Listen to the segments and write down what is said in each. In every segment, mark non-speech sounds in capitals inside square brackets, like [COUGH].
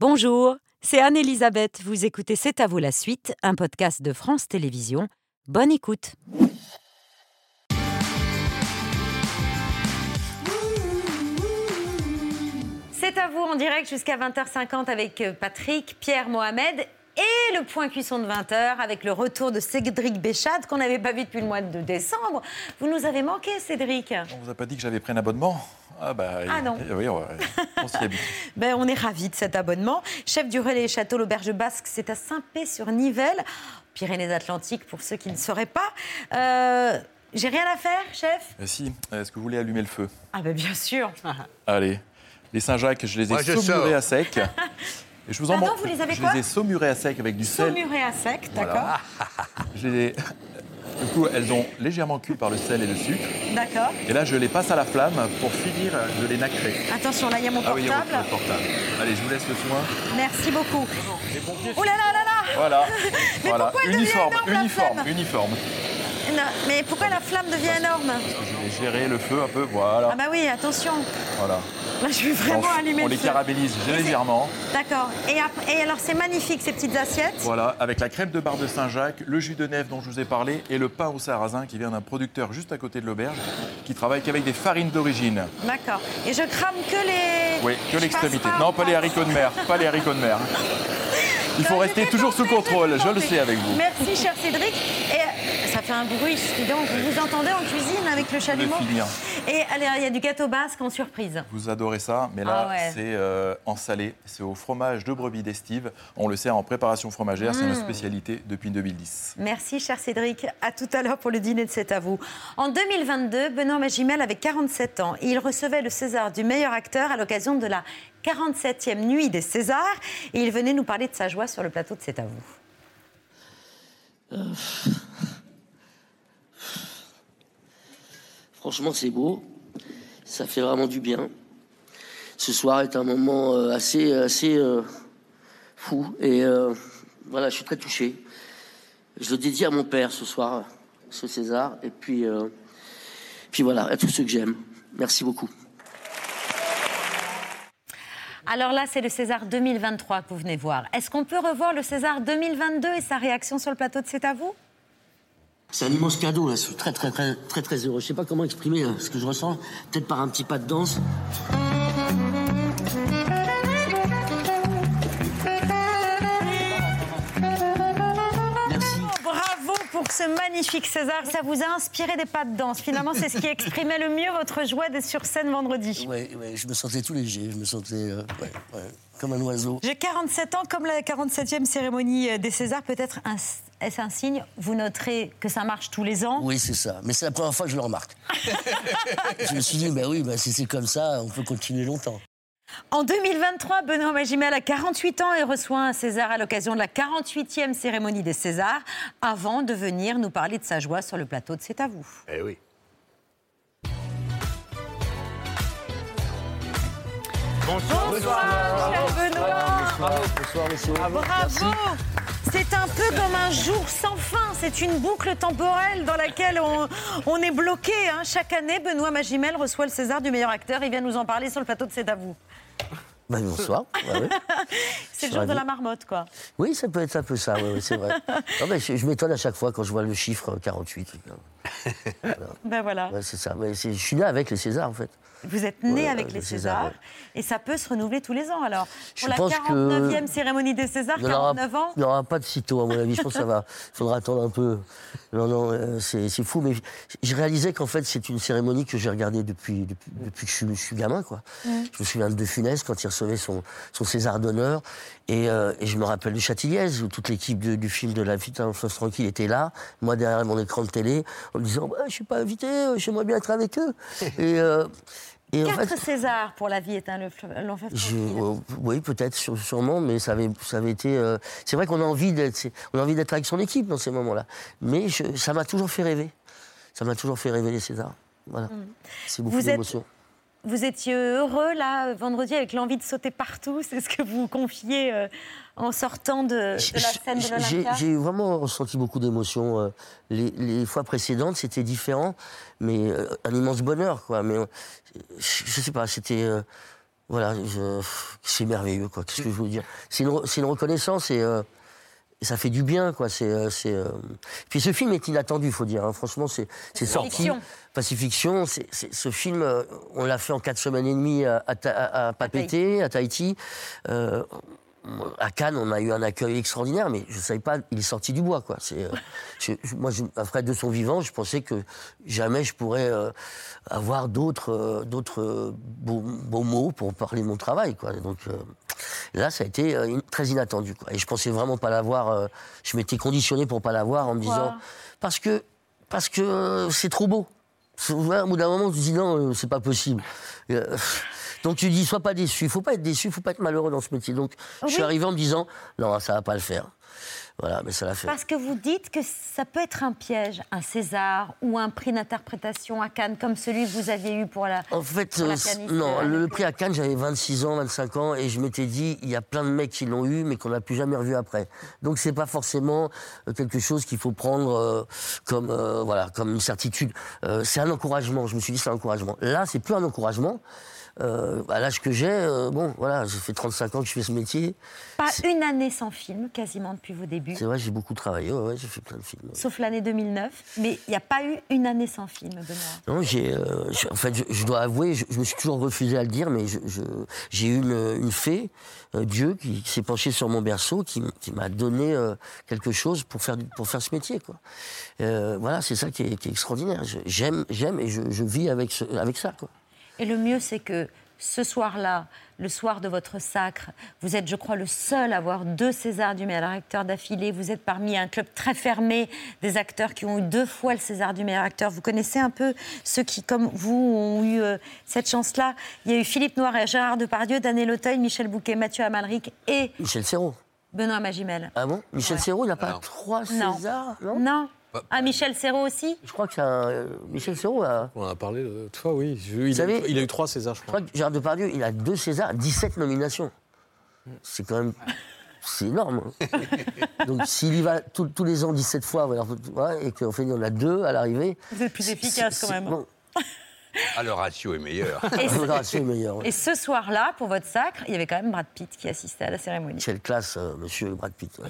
Bonjour, c'est Anne-Elisabeth. Vous écoutez C'est à vous la suite, un podcast de France Télévisions. Bonne écoute. C'est à vous en direct jusqu'à 20h50 avec euh, Patrick, Pierre, Mohamed et le point cuisson de 20h avec le retour de Cédric Béchade qu'on n'avait pas vu depuis le mois de décembre. Vous nous avez manqué, Cédric. On vous a pas dit que j'avais pris un abonnement? Ah, bah, ah non. Oui, on, on s'y habite. [LAUGHS] ben, on est ravis de cet abonnement. Chef du relais Château l'Auberge Basque, c'est à Saint-Pé-sur-Nivelle, Pyrénées-Atlantiques pour ceux qui ne sauraient pas. Euh, J'ai rien à faire, chef? Euh, Si. Est-ce que vous voulez allumer le feu? Ah ben bien sûr. [LAUGHS] Allez. Les Saint-Jacques, je les ai saumurés à sec. [LAUGHS] Et je vous en vous les avez Je les ai saumurés à sec avec du sel. Saumurés à sec, d'accord. je les ai du coup, elles ont légèrement cuit par le sel et le sucre. D'accord. Et là, je les passe à la flamme pour finir de les nacrer. Attention, là, il y a mon portable. Ah oui, il y a portable. Allez, je vous laisse le soin. Merci beaucoup. Oh là là là là Voilà. [LAUGHS] Mais voilà. pourquoi uniforme, devient uniforme, uniforme. Mais pourquoi la flamme devient énorme Parce que je vais gérer le feu un peu, voilà. Ah bah oui, attention. Voilà. Là, je vais vraiment allumer on les carabélise légèrement. D'accord. Et, et, alors, c'est magnifique, ces petites assiettes. Voilà, avec la crème de barre de Saint-Jacques, le jus de nèfre dont je vous ai parlé et le pain au sarrasin qui vient d'un producteur juste à côté de l'auberge qui travaille qu'avec des farines d'origine. D'accord. Et je crame que les... Oui, que l'extrémité. Non, [LAUGHS] pas les haricots de mer. Pas les haricots de mer. Il faut rester toujours sous contrôle, je le sais avec vous. Merci, cher Cédric. Et fait un bruit donc Vous vous entendez en cuisine avec le chalumeau Et allez, il y a du gâteau basque en surprise. Vous adorez ça, mais là, ah c'est euh, en salé. C'est au fromage de brebis d'estive. On le sert en préparation fromagère. C'est notre mmh. spécialité depuis 2010. Merci, cher Cédric. À tout à l'heure pour le dîner de C'est à vous. En 2022, Benoît Magimel avait 47 ans. il recevait le César du meilleur acteur à l'occasion de la 47e nuit des Césars. Et il venait nous parler de sa joie sur le plateau de C'est à vous. Euh, franchement, c'est beau. Ça fait vraiment du bien. Ce soir est un moment euh, assez, assez euh, fou. Et voilà, je suis très touché. Je le dédie à mon père ce soir, ce César. Et puis, puis voilà, à tous ceux que j'aime. Merci beaucoup. Alors là, c'est le César 2023 que vous venez voir. Est-ce qu'on peut revoir le César 2022 et sa réaction sur le plateau de C'est à vous? C'est un immense cadeau, là. Je suis très, très, très, très, très heureux. Je sais pas comment exprimer hein, ce que je ressens. Peut-être par un petit pas de danse. Ce magnifique César. Ça vous a inspiré des pas de danse. Finalement, c'est ce qui exprimait le mieux votre joie d'être sur scène vendredi. Oui, je me sentais tout léger. Je me sentais euh, comme un oiseau. J'ai 47 ans, comme la 47e cérémonie euh, des Césars. Peut-être est-ce un signe? Vous noterez que ça marche tous les ans? Oui, c'est ça. Mais c'est la première fois que je le remarque. [LAUGHS] je me suis dit, bah oui, bah, si c'est comme ça, on peut continuer longtemps. En 2023, Benoît Magimel a 48 ans et reçoit un César à l'occasion de la 48e cérémonie des Césars, avant de venir nous parler de sa joie sur le plateau de C'est à vous. Eh oui. Bonsoir, Bonsoir cher Benoît. Bonsoir, monsieur. Bravo. C'est un peu comme un jour sans fin. C'est une boucle temporelle dans laquelle on, est bloqué. Hein. Chaque année, Benoît Magimel reçoit le César du meilleur acteur. Il vient nous en parler sur le plateau de C'est à vous. Ben, bonsoir. [LAUGHS] c'est le jour de la marmotte, quoi. Oui, ça peut être un peu ça, c'est vrai. [LAUGHS] je, m'étonne à chaque fois quand je vois le chiffre 48. [LAUGHS] Ben voilà. c'est ça. Mais je suis là avec les Césars, en fait. Vous êtes né avec les Césars, et ça peut se renouveler tous les ans. Alors, pour la 49e cérémonie des Césars, 49 ans Il n'y aura pas de sitôt, à mon avis. Je pense que ça va. Il [LAUGHS] faudra attendre un peu. Non, non, euh, c'est fou. Mais je réalisais qu'en fait, c'est une cérémonie que j'ai regardée depuis, depuis, que je suis, gamin. Quoi. Je me souviens de Funès quand il recevait son, son César d'honneur. Et, euh, et, je me rappelle du Châtilliez, où toute l'équipe du film de La vie en France tranquille était là. Moi, derrière mon écran de télé, en me disant bah, Je ne suis pas invité, euh, j'aimerais bien être avec eux. [LAUGHS] et. Et Quatre Césars pour la vie est un long euh, Oui, peut-être, sûrement, mais ça avait, ça avait été. Euh, c'est vrai qu'on a envie d'être, on a envie d'être avec son équipe dans ces moments-là. Mais ça m'a toujours fait rêver. Ça m'a toujours fait rêver les Césars. Voilà. Mm. C'est beaucoup d'émotions. Vous étiez heureux là vendredi avec l'envie de sauter partout, c'est ce que vous confiez euh, en sortant de, la scène de l'Olympia J'ai vraiment ressenti beaucoup d'émotions. Euh, les, fois précédentes, c'était différent, mais euh, un immense bonheur, quoi. Mais je, sais pas, c'était voilà, c'est merveilleux, quoi. Qu'est-ce que je veux dire? C'est une, une, reconnaissance et, euh, ça fait du bien, quoi. C'est, euh, euh, Puis ce film est inattendu, faut dire. Hein. Franchement, c'est, sorti. Pacifiction, c'est, ce film, on l'a fait en quatre semaines et demie à, à, à, Papété, à Tahiti à Cannes, on a eu un accueil extraordinaire, mais je ne savais pas, il est sorti du bois. Quoi. C'est, euh, [LAUGHS] moi, après de son vivant, je pensais que jamais je pourrais euh, avoir d'autres, euh, d'autres beaux, mots pour parler de mon travail. Quoi. Donc là, ça a été très inattendu. Quoi. Et je pensais vraiment pas l'avoir. je m'étais conditionné pour pas l'avoir en me disant parce que parce que c'est trop beau. Au bout d'un moment, tu te dis non, c'est pas possible. [LAUGHS] Donc tu dis, sois pas déçu. Il faut pas être déçu, il faut pas être malheureux dans ce métier. Donc je suis arrivé en me disant, non, ça va pas le faire. Voilà, mais ça l'a fait. Parce que vous dites que ça peut être un piège, un César ou un prix d'interprétation à Cannes, comme celui que vous aviez eu pour la. En fait, euh, non, le, prix à Cannes, j'avais 26 ans, 25 ans, et je m'étais dit, il y a plein de mecs qui l'ont eu, mais qu'on n'a plus jamais revu après. Donc c'est pas forcément euh, quelque chose qu'il faut prendre euh, comme, voilà, comme une certitude. c'est un encouragement. Je me suis dit, c'est un encouragement. Là, c'est plus un encouragement. Euh, à l'âge que j'ai, euh, bon, voilà, j'ai fait 35 ans que je fais ce métier. Pas une année sans film, quasiment depuis vos débuts. C'est vrai, j'ai beaucoup travaillé, ouais, j'ai fait plein de films. Sauf l'année 2009, mais il n'y a pas eu une année sans film, Benoît. Non, j'ai, euh, en fait, je, dois avouer, je, me suis toujours refusé à le dire, mais j'ai eu une, une fée, Dieu, qui, s'est penché sur mon berceau, qui, m'a donné quelque chose pour faire, pour faire ce métier, quoi. voilà, c'est ça qui est, qui est extraordinaire. J'aime, j'aime et je, vis avec, ce, avec ça, quoi. Et le mieux, c'est que ce soir-là, le soir de votre sacre, vous êtes, je crois, le seul à avoir deux Césars du meilleur acteur d'affilée. Vous êtes parmi un club très fermé des acteurs qui ont eu deux fois le César du meilleur acteur. Vous connaissez un peu ceux qui, comme vous, ont eu euh, cette chance-là. Il y a eu Philippe Noir et Gérard Depardieu, Daniel Auteuil, Michel Bouquet, Mathieu Amalric et... Michel Serrault. Benoît Magimel. Ah bon? Michel Serrault, il n'a pas trois Césars Non? non. Ah, Michel Serrault aussi Je crois que c'est un. Euh, Michel Serrault a. On en a parlé de fois, oui. Il, a, il a eu trois Césars, je crois. Je crois que Gérard Depardieu, il a deux Césars, 17 nominations. C'est quand même. C'est énorme. Hein. [LAUGHS] Donc s'il y va tous les ans 17 fois, et qu'en fait il y en a deux à l'arrivée. Vous êtes plus efficace quand même. Ah, le ratio est meilleur. Et, [LAUGHS] le ratio est meilleur, et ce soir-là, pour votre sacre, il y avait quand même Brad Pitt qui assistait à la cérémonie. Quelle classe, euh, monsieur Brad Pitt.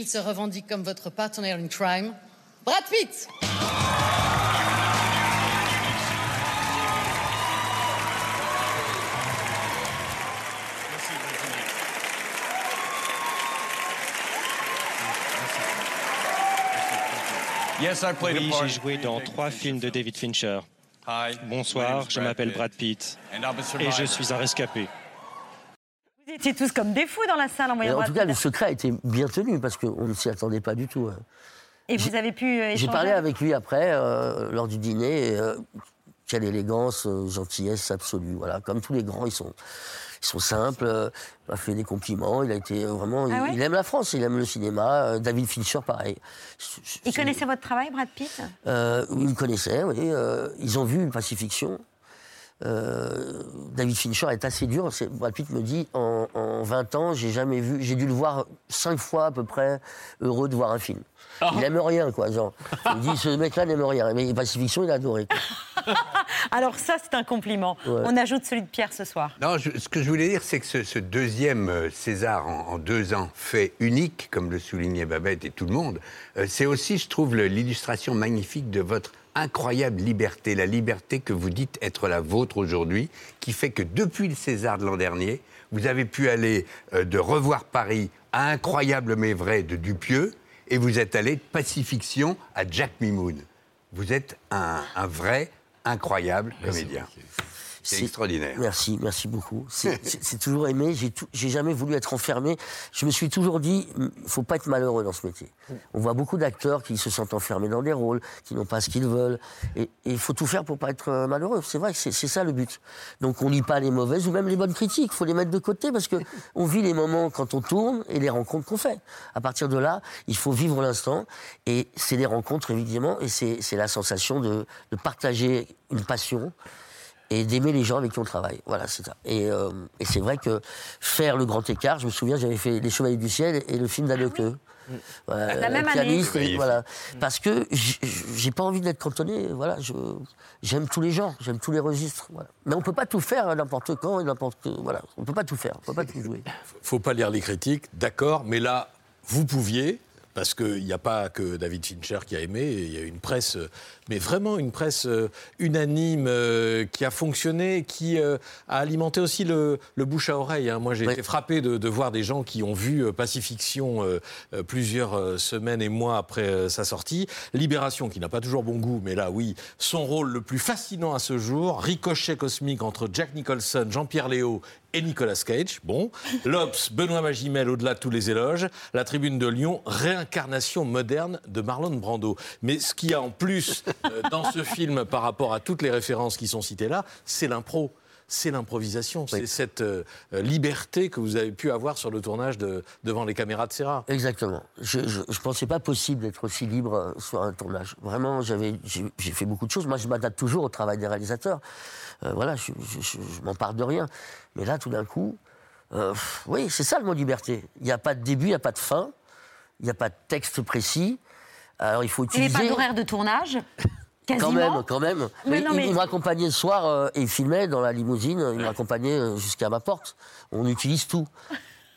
Il se revendique comme votre partenaire in crime, Brad Pitt. Oui, j'ai joué dans trois films de David Fincher. Bonsoir, je m'appelle Brad Pitt et je suis un rescapé. Vous étiez tous comme des fous dans la salle en voyant En tout cas, le secret a été bien tenu parce qu'on ne s'y attendait pas du tout. Hein. Et vous avez pu euh, J'ai parlé avec lui après, euh, lors du dîner. Euh, quelle élégance, gentillesse absolue. Voilà, comme tous les grands, ils sont, ils sont simples. il m'a fait des compliments. Il a été vraiment. Ah il, aime la France, il aime le cinéma. David Fincher, pareil. Il connaissait votre travail, Brad Pitt? Il me connaissait, oui. ils ont vu une Pacifiction. Euh, David Fincher est assez dur. Brad Pitt me dit en, 20 ans, j'ai jamais vu, j'ai dû le voir cinq fois à peu près heureux de voir un film. Ah. Il n'aime rien, quoi. Genre. Il dit ce mec-là n'aime rien. Mais Pacifiction, il a adoré. [LAUGHS] Alors, ça, c'est un compliment. On ajoute celui de Pierre ce soir. Non, ce que je voulais dire, c'est que ce, deuxième euh, César en, deux ans, fait unique, comme le soulignait Babette et tout le monde, euh, c'est aussi, je trouve, l'illustration magnifique de votre incroyable liberté, la liberté que vous dites être la vôtre aujourd'hui, qui fait que depuis le César de l'an dernier, vous avez pu aller euh, de Revoir Paris à Incroyable mais vrai de Dupieux, et vous êtes allé de Pacifiction à Jack Mimoun. Vous êtes un, vrai, incroyable comédien. C'est extraordinaire. Merci, merci beaucoup. [LAUGHS] C'est toujours aimé. J'ai jamais voulu être enfermé. Je me suis toujours dit, il faut pas être malheureux dans ce métier. On voit beaucoup d'acteurs qui se sentent enfermés dans des rôles, qui n'ont pas ce qu'ils veulent. Et il faut tout faire pour pas être euh, malheureux. C'est vrai, c'est ça le but. Donc on lit pas les mauvaises ou même les bonnes critiques. Il faut les mettre de côté parce que [LAUGHS] on vit les moments quand on tourne et les rencontres qu'on fait. À partir de là, il faut vivre l'instant. Et c'est des rencontres évidemment, et c'est la sensation de, de partager une passion et d'aimer les gens avec qui on travaille. Voilà, c'est ça. Et, euh, et c'est vrai que faire le grand écart, je me souviens, j'avais fait Les Chevaliers du Ciel et le film d'Anneke. Ah voilà, la même année. voilà. Parce que j'ai pas envie d'être cantonné. Voilà, j'aime tous les genres, j'aime tous les registres. Voilà. Mais on peut pas tout faire n'importe quand et n'importe. Voilà, on peut pas tout faire, on peut pas tout jouer. Faut pas lire les critiques, d'accord, mais là, vous pouviez, parce qu'il n'y a pas que David Fincher qui a aimé, il y a une presse mais vraiment une presse euh, unanime euh, qui a fonctionné, qui euh, a alimenté aussi le, bouche à oreille. Hein. Moi, j'ai été frappé de, voir des gens qui ont vu Pacifiction plusieurs semaines et mois après sa sortie. Libération, qui n'a pas toujours bon goût, mais là, oui, son rôle le plus fascinant à ce jour, ricochet cosmique entre Jack Nicholson, Jean-Pierre Léo et Nicolas Cage. Bon. L'Obs, Benoît Magimel, au-delà de tous les éloges. La Tribune de Lyon, réincarnation moderne de Marlon Brando. Mais ce qui a en plus euh, dans ce film par rapport à toutes les références qui sont citées là, c'est l'impro c'est l'improvisation, c'est cette euh, liberté que vous avez pu avoir sur le tournage de, devant les caméras de Serra. Exactement. Je ne pensais pas possible d'être aussi libre euh, sur un tournage. Vraiment, j'ai fait beaucoup de choses. Moi, je m'adapte toujours au travail des réalisateurs. voilà, je, je, m'en parle de rien. Mais là, tout d'un coup, oui, c'est ça le mot liberté. Il n'y a pas de début, il n'y a pas de fin, il n'y a pas de texte précis. Alors il faut utiliser. Il pas d'horaire de tournage [LAUGHS] Quasiment. Quand même, quand même. Mais il, m'accompagnait le soir euh, et il filmait dans la limousine. Il m'accompagnait euh, jusqu'à ma porte. On utilise tout.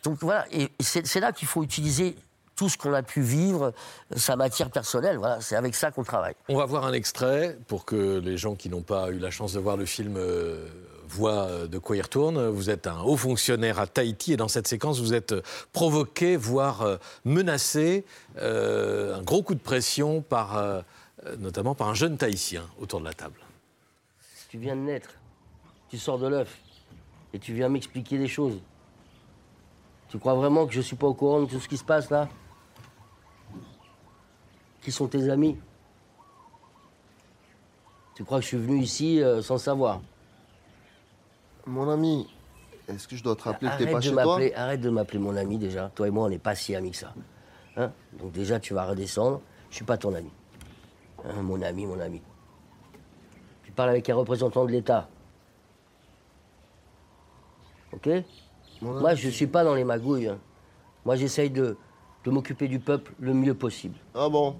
Donc voilà, et c'est là qu'il faut utiliser tout ce qu'on a pu vivre, sa matière personnelle. Voilà, c'est avec ça qu'on travaille. On va voir un extrait pour que les gens qui n'ont pas eu la chance de voir le film euh, voient de quoi il retourne. Vous êtes un haut fonctionnaire à Tahiti et dans cette séquence, vous êtes provoqué, voire menacé, un gros coup de pression par euh, notamment par un jeune Tahitien autour de la table. Tu viens de naître, tu sors de l'œuf, et tu viens m'expliquer des choses. Tu crois vraiment que je ne suis pas au courant de tout ce qui se passe là? Qui sont tes amis? Tu crois que je suis venu ici euh, sans savoir? Mon ami, est-ce que je dois te rappeler que t'es pas chez toi? Arrête de m'appeler mon ami déjà. Toi et moi, on n'est pas si amis que ça. Hein? Donc déjà, tu vas redescendre. Je suis pas ton ami. Hein, mon ami, mon ami. Tu parles avec un représentant de l'État. Ok? Moi, je ne suis pas dans les magouilles. Hein. Moi, j'essaye de, de m'occuper du peuple le mieux possible. Ah bon?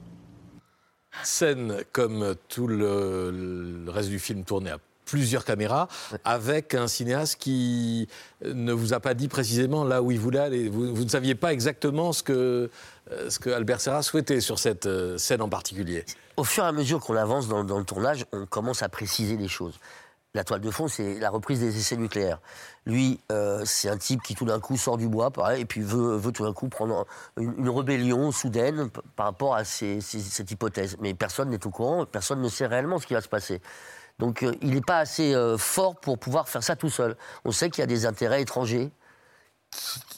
Scène comme tout le, le reste du film tourné à plusieurs caméras, avec un cinéaste qui ne vous a pas dit précisément là où il voulait aller. Vous, ne saviez pas exactement ce que, euh, ce que Albert Serra souhaitait sur cette euh, scène en particulier. Au fur et à mesure qu'on avance dans, le tournage, on commence à préciser les choses. La toile de fond, c'est la reprise des essais nucléaires. Lui, euh, c'est un type qui tout d'un coup sort du bois, et puis veut tout d'un coup prendre une, rébellion soudaine par rapport à cette hypothèse. Mais personne n'est au courant, personne ne sait réellement ce qui va se passer. Donc euh, il n'est pas assez euh, fort pour pouvoir faire ça tout seul. On sait qu'il y a des intérêts étrangers.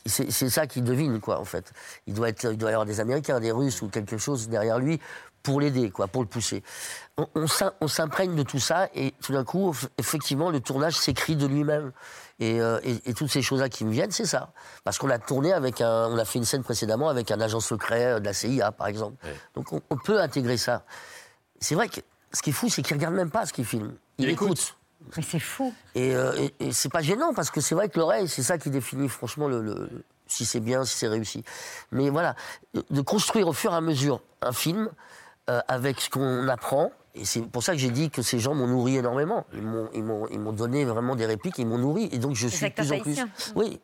C'est ça qu'il devine, quoi, en fait. Il doit, être, il doit y avoir des Américains, des Russes ou quelque chose derrière lui pour l'aider, quoi, pour le pousser. On, on, s'imprègne de tout ça et tout d'un coup, effectivement, le tournage s'écrit de lui-même. Euh, et, toutes ces choses-là qui me viennent, c'est ça. Parce qu'on a tourné avec un, on a fait une scène précédemment avec un agent secret de la CIA, par exemple. Donc on, on peut intégrer ça. C'est vrai que ce qui est fou, c'est qu'il regarde même pas ce qu'il filme. Il, écoute. Mais c'est fou. Euh, et, c'est pas gênant parce que c'est vrai que l'oreille, c'est ça qui définit franchement le, si c'est bien, si c'est réussi. Mais voilà, de construire au fur et à mesure un film euh, avec ce qu'on apprend. Et c'est pour ça que j'ai dit que ces gens m'ont nourri énormément. Ils m'ont donné vraiment des répliques, ils m'ont nourri. Et donc je suis de plus en plus. Oui.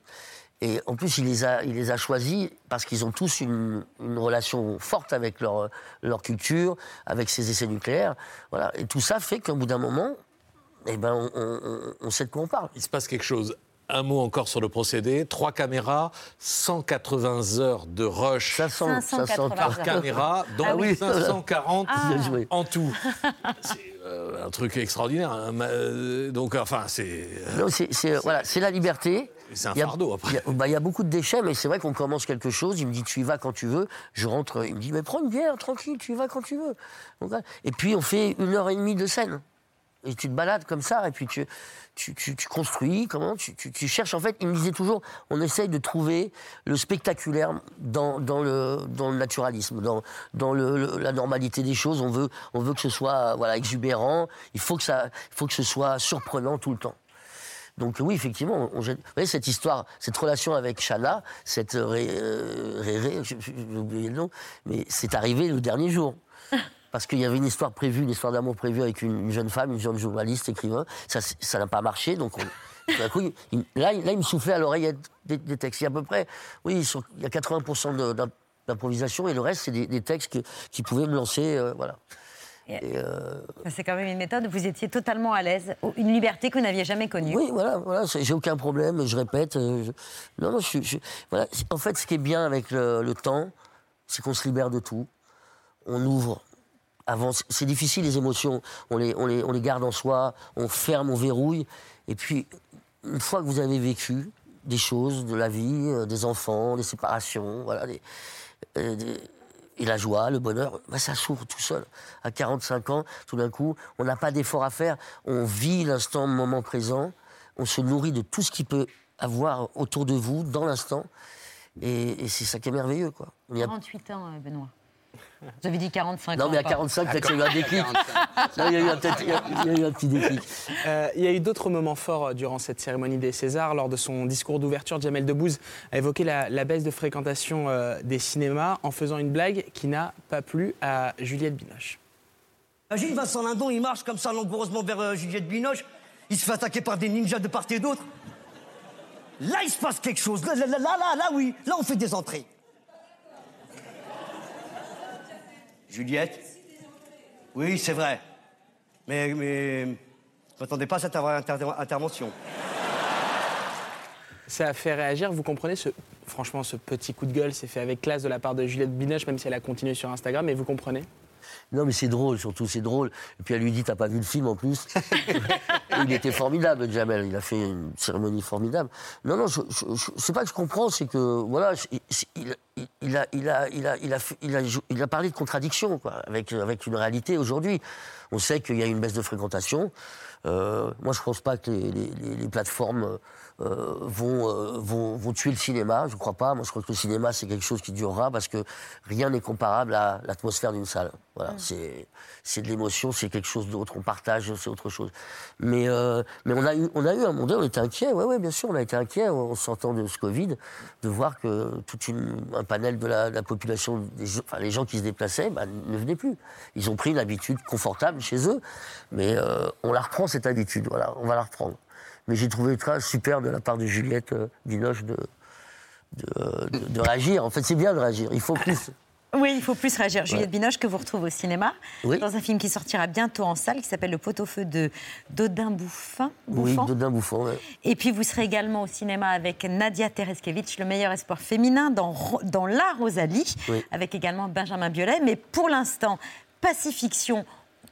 Et en plus, il les a, il les a choisis parce qu'ils ont tous une, relation forte avec leur, leur culture, avec ces essais nucléaires. Voilà. Et tout ça fait qu'au bout d'un moment, eh ben, on, sait de quoi on parle. Il se passe quelque chose. Un mot encore sur le procédé. Trois caméras, 180 heures de rush 500, 500 par caméra, dont ah oui. 540 ah. en tout. C'est euh, un truc extraordinaire. Hein. Euh, donc, enfin, c'est... C'est voilà, la liberté. C'est un fardeau après. Bah, il y, a beaucoup de déchets, mais c'est vrai qu'on commence quelque chose. Il me dit tu y vas quand tu veux. Je rentre, il me dit mais prends une bière, tranquille, tu y vas quand tu veux. et puis on fait une heure et demie de scène. Et tu te balades comme ça, et puis tu, tu, tu, construis, comment tu, tu, cherches. En fait, il me disait toujours, on essaye de trouver le spectaculaire dans, dans, le, dans le naturalisme, dans, dans le, la normalité des choses. On veut, on veut que ce soit voilà, exubérant, il faut que, ça, il faut que ce soit surprenant tout le temps. Donc oui, effectivement, on, vous voyez, cette histoire, cette relation avec Shana, cette Ré, euh, j'ai oublié le nom, mais c'est arrivé le dernier jour. [LAUGHS] parce qu'il y avait une histoire prévue, une histoire d'amour prévue avec une, jeune femme, une jeune journaliste, écrivain. Ça n'a pas marché, donc là, il me soufflait à l'oreille des, textes. Il y a à peu près, oui, il y a 80% d'improvisation et le reste, c'est des, textes qui pouvaient me lancer, euh, voilà. Euh, c'est quand même une méthode, vous étiez totalement à l'aise, une liberté que vous n'aviez jamais connue. Oui, voilà, voilà j'ai aucun problème, je répète. Euh, non, non, je, voilà. En fait, ce qui est bien avec le temps, c'est qu'on se libère de tout. On ouvre, c'est difficile les émotions, on les, on, les, on les garde en soi, on ferme, on verrouille. Et puis, une fois que vous avez vécu des choses de la vie, euh, des enfants, des séparations, voilà, euh, et la joie, le bonheur, bah, ça s'ouvre tout seul. À 45 ans, tout d'un coup, on n'a pas d'effort à faire, on vit l'instant, le moment présent, on se nourrit de tout ce qui peut avoir autour de vous dans l'instant, et, c'est ça qui est merveilleux. Quoi. 48 ans, euh, Benoît. Vous avez dit 45 ans. Non, mais à 45, peut-être qu'il y a eu un déclic. il y a eu un, petit déclic. Euh, il y a eu d'autres moments forts euh, durant cette cérémonie des Césars. Lors de son discours d'ouverture, Jamel Debbouze a évoqué la, baisse de fréquentation euh, des cinémas en faisant une blague qui n'a pas plu à Juliette Binoche. Imagine Vincent Lindon, il marche comme ça langoureusement vers Juliette Binoche. Il se fait attaquer par des ninjas de part et d'autre. Là, il se passe quelque chose. Là, là, là, là, là, oui. Là, on fait des entrées. Juliette? Oui, c'est vrai. Mais, mais je m'attendais pas à cette intervention. Ça a fait réagir, vous comprenez ce, franchement, ce petit coup de gueule, c'est fait avec classe de la part de Juliette Binoche, même si elle a continué sur Instagram, mais vous comprenez? Non, mais c'est drôle, surtout, c'est drôle. Et puis elle lui dit T'as pas vu le film en plus [LAUGHS] Il était formidable, Jamel. Il a fait une cérémonie formidable. Non, non, je, sais pas que je comprends, c'est que, voilà, il, il, a, il, a, il, a, il, a, il, a, il a parlé de contradiction, quoi, avec, avec une réalité aujourd'hui. On sait qu'il y a une baisse de fréquentation. Euh, moi, je pense pas que les, les, les plateformes euh, vont, euh, vont, vont, tuer le cinéma. Je ne crois pas. Moi, je crois que le cinéma, c'est quelque chose qui durera parce que rien n'est comparable à l'atmosphère d'une salle. Voilà, mm. c'est de l'émotion, c'est quelque chose d'autre. On partage, c'est autre chose. Mais, euh, mais on, a eu, on a eu un moment on était inquiet. Oui, ouais, bien sûr, on a été inquiet en sortant de ce Covid, de voir que tout un panel de la, population, enfin, les gens qui se déplaçaient, bah, ne venaient plus. Ils ont pris une habitude confortable chez eux, mais on la reprend cette habitude. Voilà, on va la reprendre. Mais j'ai trouvé très super de la part de Juliette euh, Binoche de, de, réagir. En fait, c'est bien de réagir. Il faut plus. Oui, il faut plus réagir. Juliette Binoche, que vous retrouvez au cinéma, dans un film qui sortira bientôt en salle, qui s'appelle Le pot-au-feu de Dodin Bouffin. Oui, Dodin Bouffin. Et puis vous serez également au cinéma avec Nadia Tereskevich, le meilleur espoir féminin dans, dans La Rosalie, avec également Benjamin Biolay. Mais pour l'instant, Pacifiction,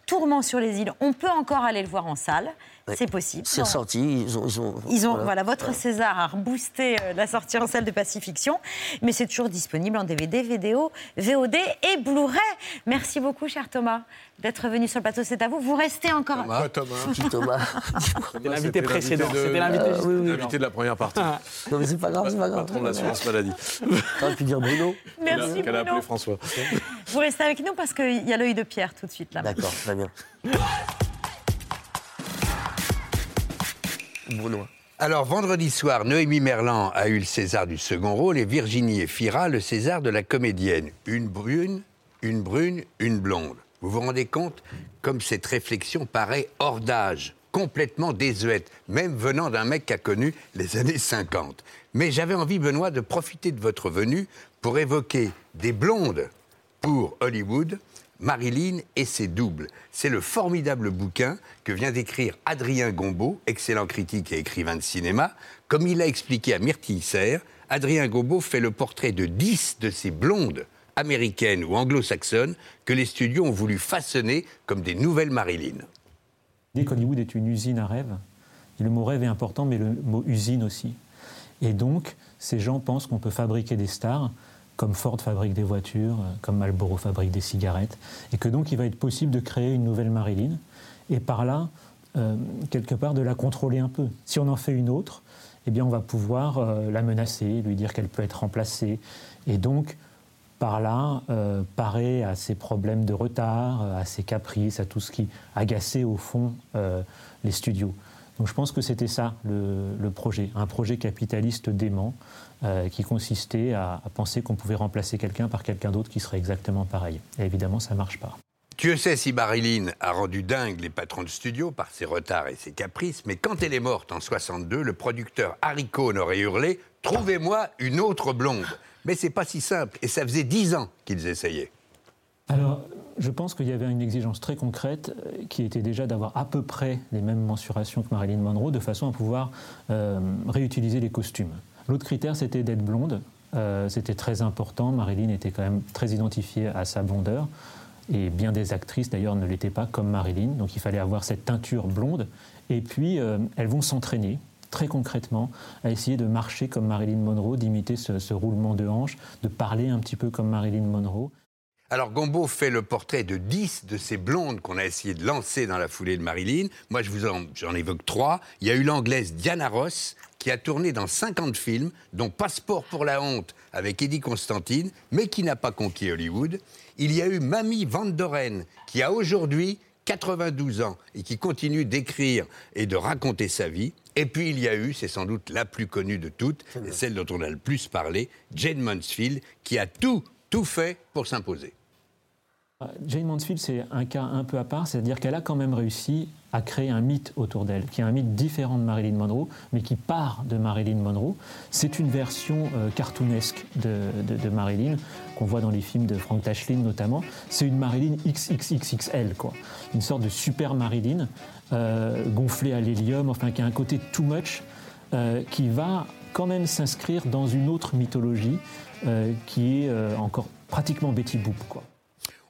Tourment sur les îles, on peut encore aller le voir en salle. C'est possible. C'est sorti. Ils ont. Ils ont, voilà. votre César a reboosté euh, la sortie en salle de Pacifiction, mais c'est toujours disponible en DVD, vidéo, VOD et Blu-ray. Merci beaucoup, cher Thomas, d'être venu sur le plateau. C'est à vous. Vous restez encore. Thomas. Thomas. Thomas. [LAUGHS] C'était l'invité précédent. C'était l'invité de... de la première partie. Non, mais c'est pas grave, c'est pas grave. Patron de l'assurance maladie. [LAUGHS] T'aurais pu dire Bruno. Merci, Bruno. a appelé François. Vous restez avec nous parce qu'il y a l'œil de Pierre tout de suite là. D'accord, très bien. [LAUGHS] Alors, vendredi soir, Noémie Merlan a eu le César du second rôle et Virginie Efira le César de la comédienne. Une brune, une brune, une blonde. Vous vous rendez compte comme cette réflexion paraît hors d'âge, complètement désuète, même venant d'un mec qui a connu les années 50. Mais j'avais envie, Benoît, de profiter de votre venue pour évoquer des blondes pour Hollywood Marilyn et ses doubles. C'est le formidable bouquin que vient d'écrire Adrien Gombeau, excellent critique et écrivain de cinéma. Comme il l'a expliqué à Myrtille Serre, Adrien Gombeau fait le portrait de dix de ces blondes américaines ou anglo-saxonnes que les studios ont voulu façonner comme des nouvelles Marilyn. Dès qu'Hollywood est une usine à rêve, le mot rêve est important, mais le mot usine aussi. Et donc, ces gens pensent qu'on peut fabriquer des stars comme Ford fabrique des voitures, euh, comme Marlboro fabrique des cigarettes, et que donc il va être possible de créer une nouvelle Marilyn, et par là quelque part de la contrôler un peu. Si on en fait une autre, eh bien on va pouvoir la menacer, lui dire qu'elle peut être remplacée. Et donc, par là, parer à ses problèmes de retard, à ses caprices, à tout ce qui agaçait au fond les studios. Donc je pense que c'était ça le, projet, un projet capitaliste dément euh, qui consistait à, penser qu'on pouvait remplacer quelqu'un par quelqu'un d'autre qui serait exactement pareil. Et évidemment, ça ne marche pas. Tu sais si Marilyn a rendu dingue les patrons de studio par ses retards et ses caprices, mais quand elle est morte en 62, le producteur Harry Cohn aurait hurlé Trouvez-moi une autre blonde. Mais c'est pas si simple, et ça faisait dix ans qu'ils essayaient. Alors, je pense qu'il y avait une exigence très concrète euh, qui était déjà d'avoir à peu près les mêmes mensurations que Marilyn Monroe, de façon à pouvoir euh, réutiliser les costumes. L'autre critère, c'était d'être blonde. Euh, c'était très important. Marilyn était quand même très identifiée à sa blondeur. Et bien des actrices, d'ailleurs, ne l'étaient pas comme Marilyn. Donc il fallait avoir cette teinture blonde. Et puis, elles vont s'entraîner très concrètement à essayer de marcher comme Marilyn Monroe, d'imiter ce, roulement de hanche, de parler un petit peu comme Marilyn Monroe. Alors Gombo fait le portrait de 10 de ces blondes qu'on a essayé de lancer dans la foulée de Marilyn. Moi, je vous en, j'en évoque trois. Il y a eu l'anglaise Diana Ross, qui a tourné dans 50 films, dont Passeport pour la honte avec Eddie Constantine, mais qui n'a pas conquis Hollywood. Il y a eu Mamie Van Doren, qui a aujourd'hui 92 ans et qui continue d'écrire et de raconter sa vie. Et puis il y a eu, c'est sans doute la plus connue de toutes, et celle dont on a le plus parlé, Jane Mansfield, qui a tout, tout fait pour s'imposer. Jane Mansfield, c'est un cas un peu à part, c'est-à-dire qu'elle a quand même réussi à créer un mythe autour d'elle, qui est un mythe différent de Marilyn Monroe, mais qui part de Marilyn Monroe. C'est une version euh, cartoonesque de, Marilyn, qu'on voit dans les films de Frank Tashlin notamment. C'est une Marilyn XXXXL, quoi. Une sorte de super Marilyn, euh, gonflée à l'hélium, enfin qui a un côté too much, euh, qui va quand même s'inscrire dans une autre mythologie, qui est encore pratiquement Betty Boop, quoi.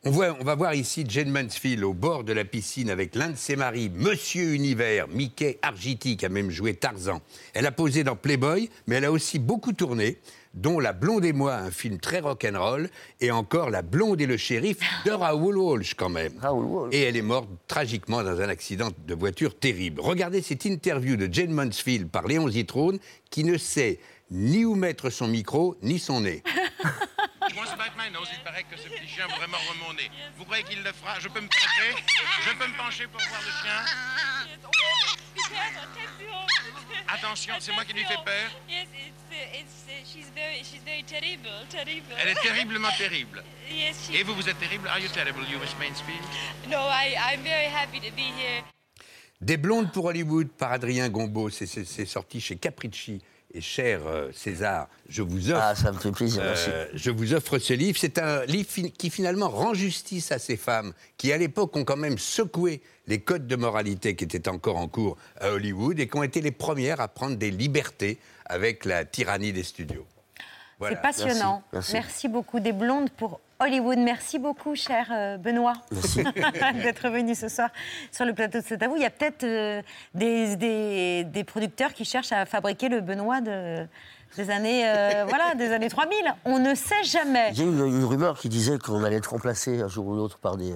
On, voit, on va voir ici Jane Mansfield au bord de la piscine avec l'un de ses maris, Monsieur Univers, Mickey Argiti, qui a même joué Tarzan. Elle a posé dans Playboy, mais elle a aussi beaucoup tourné, dont La Blonde et moi, un film très rock'n'roll, et encore La Blonde et le shérif de Raoul Walsh quand même. Et elle est morte tragiquement dans un accident de voiture terrible. Regardez cette interview de Jane Mansfield par Léon Zitrone, qui ne sait ni où mettre son micro, ni son nez. [LAUGHS] Ce Batman, il paraît que ce petit chien pourrait mordre mon nez. Vous croyez qu'il le fera? Je peux me pencher? Je peux me pencher pour voir le chien? Attention, c'est moi qui lui fais peur. Elle est terriblement terrible. Et vous, vous êtes terrible? Are you terrible, you, Miss Mainsfield No, I, I'm very happy to be here. Des blondes pour Hollywood par Adrien Gombeau, c'est sorti chez Capricci et cher euh, César, je vous offre. Ah, ça me fait plaisir, euh, je vous offre ce livre. C'est un livre qui finalement rend justice à ces femmes qui, à l'époque, ont quand même secoué les codes de moralité qui étaient encore en cours à Hollywood et qui ont été les premières à prendre des libertés avec la tyrannie des studios. C'est passionnant. Merci. beaucoup. Des blondes pour Hollywood. Merci beaucoup, cher euh, Benoît, [LAUGHS] d'être venu ce soir sur le plateau de C'est à vous. Il y a peut-être euh, des, des, producteurs qui cherchent à fabriquer le Benoît de, des, années, euh, [LAUGHS] voilà, des années 3000. On ne sait jamais. Il y a une, une rumeur qui disait qu'on allait être remplacé un jour ou l'autre par des,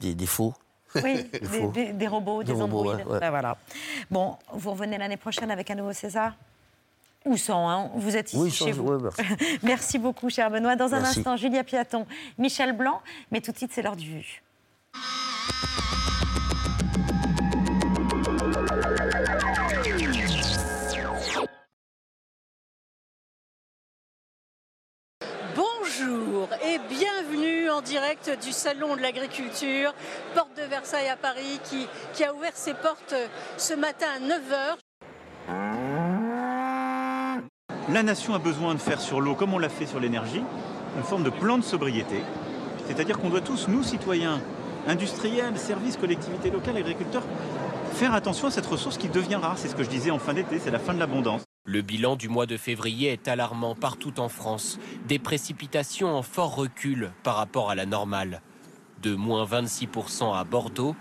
des, des, faux. Oui, [LAUGHS] des, robots, des, androïdes. Ben voilà. Bon, vous revenez l'année prochaine avec un nouveau César? Ou sans, hein? vous êtes ici chez vous. [LAUGHS] merci. beaucoup, cher Benoît. Dans un instant, Julia Piaton, Michel Blanc, mais tout de suite, c'est l'heure du vu. Bonjour et bienvenue en direct du Salon de l'Agriculture, porte de Versailles à Paris, qui, qui a ouvert ses portes ce matin à 9h. La nation a besoin de faire sur l'eau, comme on l'a fait sur l'énergie, une forme de plan de sobriété. C'est-à-dire qu'on doit tous, nous citoyens, industriels, services, collectivités locales, agriculteurs, faire attention à cette ressource qui devient rare. C'est ce que je disais en fin d'été, c'est la fin de l'abondance. Le bilan du mois de février est alarmant partout en France. Des précipitations en fort recul par rapport à la normale. De moins 26% à Bordeaux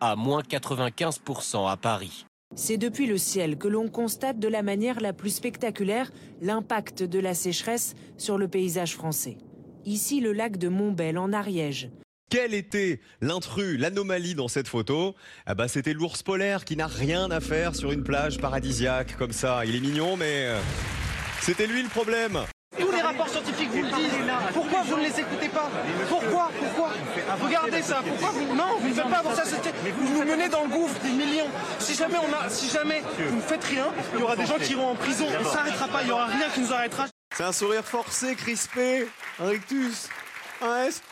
à moins 95% à Paris. C'est depuis le ciel que l'on constate de la manière la plus spectaculaire l'impact de la sécheresse sur le paysage français. Ici, le lac de Montbel en Ariège. Quel était l'intrus, l'anomalie dans cette photo? Ah bah, C'était l'ours polaire qui n'a rien à faire sur une plage paradisiaque comme ça. Il est mignon, mais euh, c'était lui le problème. Tous les rapports scientifiques vous le disent. Pourquoi vous ne les écoutez pas Pourquoi Pourquoi Regardez ça. Pourquoi vous... Non, vous ne faites pas avancer la société. Vous nous menez dans le gouffre des millions. Si jamais, on a... si jamais vous ne faites rien, il y aura des gens qui iront en prison. On s'arrêtera pas. Il n'y aura rien qui nous arrêtera. C'est un sourire forcé, crispé, un rictus, un S.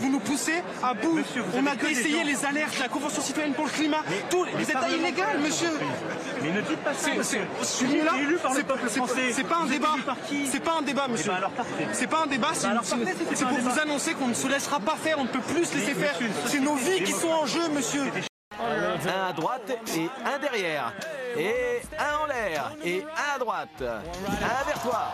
Vous nous poussez à bout. on a essayé les alertes, la Convention citoyenne pour le climat. Tout, vous êtes illégal, monsieur. Mais ne dites pas ça. C'est Je suis élu par le peuple français. C'est pas un Vous débat. par qui C'est pas un débat, Eh monsieur. ben. C'est pas un débat. c'est- pour un vous annoncer qu'on ne se laissera pas faire. On ne peut plus se laisser Mais faire. monsieur, C'est nos vies qui sont en jeu, monsieur. Un à droite et un derrière. Et un en l'air et un à droite. Un vers toi.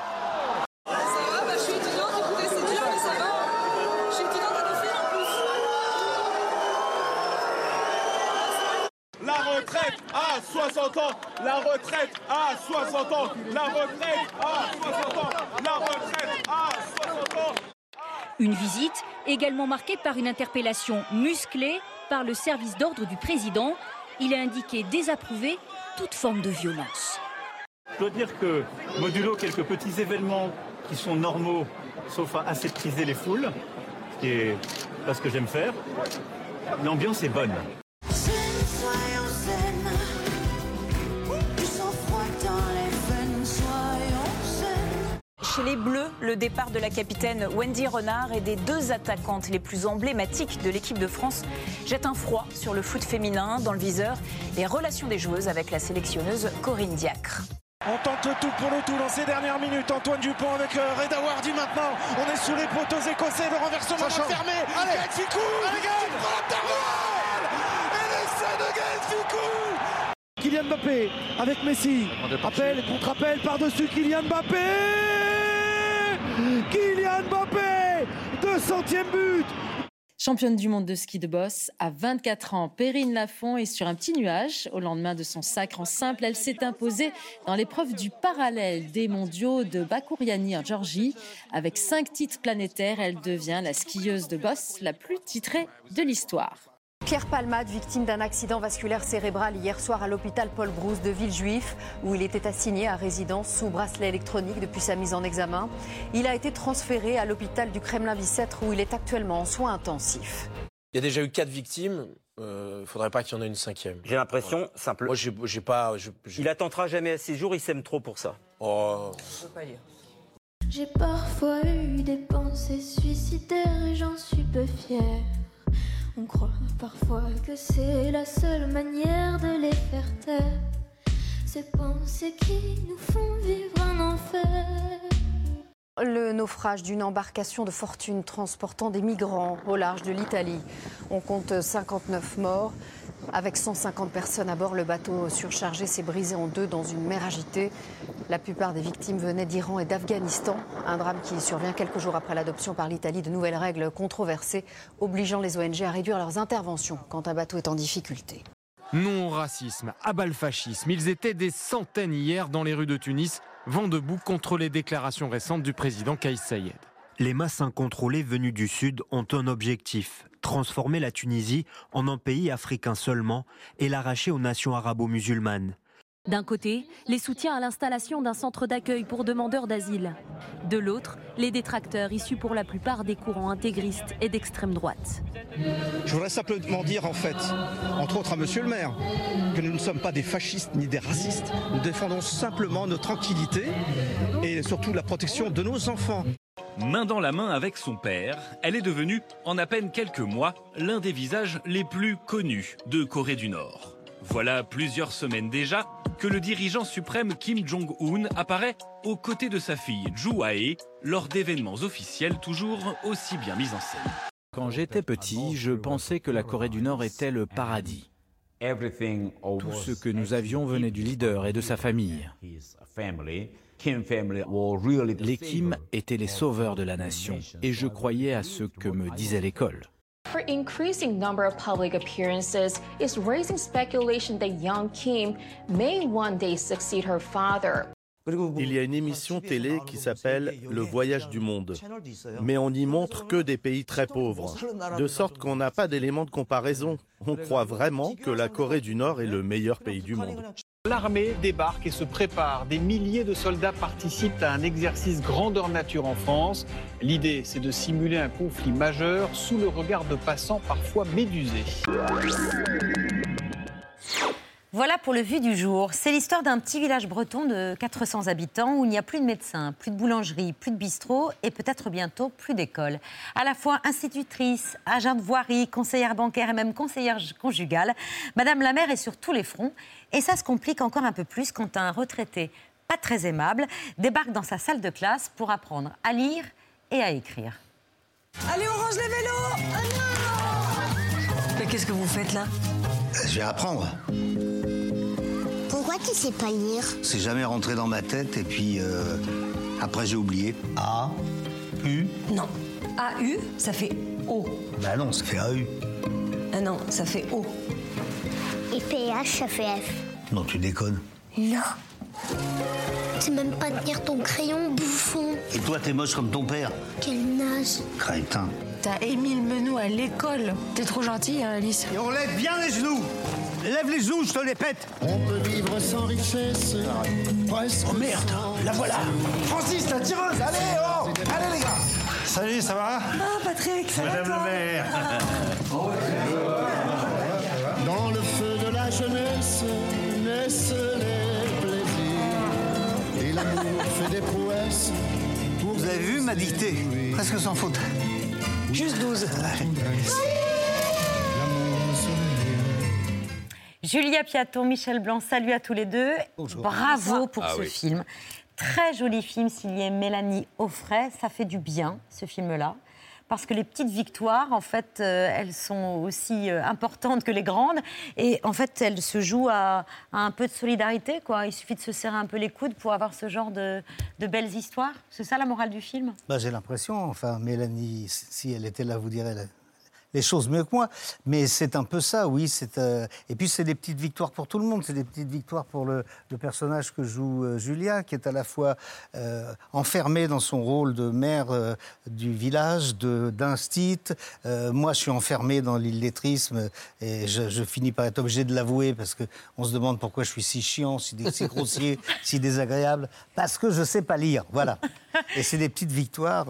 Ans La retraite à 60 ans La retraite à 60 ans La retraite à 60 ans Une visite également marquée par une interpellation musclée par le service d'ordre du président. Il a indiqué désapprouver toute forme de violence. Je dois dire que, modulo quelques petits événements qui sont normaux, sauf à aseptiser les foules, ce qui est pas ce que j'aime faire, l'ambiance est bonne. Chez les Bleus, le départ de la capitaine Wendy Renard et des deux attaquantes les plus emblématiques de l'équipe de France jette un froid sur le foot féminin dans le viseur les relations des joueuses avec la sélectionneuse Corinne Diacre. On tente le tout pour le tout dans ces dernières minutes. Antoine Dupont avec euh, Reda Wardy maintenant. On est sous les poteaux écossais. Le renversement change. fermé. Allez. Gaël Ficou Allez, Gaël. Et l'essai de Gaël Ficou Kylian Mbappé avec Messi. Appel, contre-appel par-dessus Kylian Mbappé Kylian Mbappé 200e but Championne du monde de ski de boss, à 24 ans, Perrine Lafont est sur un petit nuage. Au lendemain de son sacre en simple, elle s'est imposée dans l'épreuve du parallèle des mondiaux de Bakouriani en Géorgie. Avec cinq titres planétaires, elle devient la skieuse de boss la plus titrée de l'histoire. Pierre Palmade, victime d'un accident vasculaire cérébral hier soir à l'hôpital Paul Brousse de Villejuif, où il était assigné à résidence sous bracelet électronique depuis sa mise en examen. Il a été transféré à l'hôpital du Kremlin-Bicêtre, où il est actuellement en soins intensifs. Il y a déjà eu quatre victimes. Il ne faudrait pas qu'il y en ait une cinquième. J'ai l'impression, simple. Moi, j'ai Il attendra jamais à six jours, il s'aime trop pour ça. Oh. J'ai parfois eu des pensées suicidaires et j'en suis peu fière. On croit parfois que c'est la seule manière de les faire taire. Ces pensées qui nous font vivre un enfer. Le naufrage d'une embarcation de fortune transportant des migrants au large de l'Italie. On compte 59 morts. Avec 150 personnes à bord, le bateau surchargé s'est brisé en deux dans une mer agitée. La plupart des victimes venaient d'Iran et d'Afghanistan. Un drame qui survient quelques jours après l'adoption par l'Italie de nouvelles règles controversées, obligeant les ONG à réduire leurs interventions quand un bateau est en difficulté. Non au racisme, abat fascisme. Ils étaient des centaines hier dans les rues de Tunis, vent debout contre les déclarations récentes du président Kais Sayed. Les masses incontrôlées venues du Sud ont un objectif, transformer la Tunisie en un pays africain seulement et l'arracher aux nations arabo-musulmanes. D'un côté, les soutiens à l'installation d'un centre d'accueil pour demandeurs d'asile. De l'autre, les détracteurs issus pour la plupart des courants intégristes et d'extrême droite. Je voudrais simplement dire, en fait, entre autres à Monsieur le maire, que nous ne sommes pas des fascistes ni des racistes. Nous défendons simplement notre tranquillité et surtout la protection de nos enfants. Main dans la main avec son père, elle est devenue, en à peine quelques mois, l'un des visages les plus connus de Corée du Nord. Voilà plusieurs semaines déjà que le dirigeant suprême Kim Jong-un apparaît aux côtés de sa fille Ju Ae lors d'événements officiels toujours aussi bien mis en scène. Quand j'étais petit, je pensais que la Corée du Nord était le paradis. Tout ce que nous avions venait du leader et de sa famille. Les Kim étaient les sauveurs de la nation et je croyais à ce que me disait l'école. Her increasing number of public appearances is raising speculation that young Kim may one day succeed her father. Il y a une émission télé qui s'appelle Le Voyage du Monde. Mais on n'y montre que des pays très pauvres. De sorte qu'on n'a pas d'éléments de comparaison. On croit vraiment que la Corée du Nord est le meilleur pays du monde. L'armée débarque et se prépare. Des milliers de soldats participent à un exercice grandeur nature en France. L'idée, c'est de simuler un conflit majeur sous le regard de passants parfois médusés. Voilà pour le vu du jour. C'est l'histoire d'un petit village breton de 400 habitants où il n'y a plus de médecins, plus de boulangerie, plus de bistrot et peut-être bientôt plus d'école. À la fois institutrice, agent de voirie, conseillère bancaire et même conseillère conjugale, Madame la maire est sur tous les fronts et ça se complique encore un peu plus quand un retraité pas très aimable débarque dans sa salle de classe pour apprendre à lire et à écrire. Allez, on range les vélos oh Mais qu'est-ce que vous faites là? Je vais apprendre. Pourquoi tu sais pas lire? C'est jamais rentré dans ma tête et puis euh, après j'ai oublié. A, U? Non. A-U, ça fait O. Bah non, ça fait AU. Ah non, ça fait O. Et PH, ça fait F. Non, tu déconnes. Non. C'est même pas tenir ton crayon, bouffon. Et toi, t'es moche comme ton père. Quel naze. Crétin. T'as Émile Menou à l'école. T'es trop gentille, hein, Alice. Et on lève bien les genoux Lève les genoux, je te les pète On peut vivre sans richesse. Oh merde, la voilà Francis, la tireuse, allez, oh Allez les gars Salut, ça va? Ah, Patrick, ça Madame va la mère Dans naissent les plaisirs. Et l'amour fait des prouesses. Vous avez vu ma dictée? Presque sans faute. Juste 12. Julia Piaton, Michel Blanc, salut à tous les deux. Bravo pour Ah ce oui. film. Très joli film signé Mélanie Offray. Ça fait du bien, ce film-là. Parce que les petites victoires, en fait, euh, elles sont aussi euh, importantes que les grandes. Et en fait, elles se jouent à, un peu de solidarité. Quoi. Il suffit de se serrer un peu les coudes pour avoir ce genre de, belles histoires. C'est ça la morale du film? Bah, J'ai l'impression, enfin, Mélanie, si elle était là, vous dirait les choses mieux que moi. Mais c'est un peu ça, oui. c'est, euh, Et puis, c'est des petites victoires pour tout le monde. C'est des petites victoires pour le, personnage que joue euh, Julia, qui est à la fois euh, enfermé dans son rôle de euh, du village, de- d'instit. Moi, je suis enfermé dans l'illettrisme et je, finis par être obligé de l'avouer parce qu'on se demande pourquoi je suis si chiant, si, si grossier, [LAUGHS] si désagréable. Parce que je sais pas lire, voilà. Et c'est des petites victoires.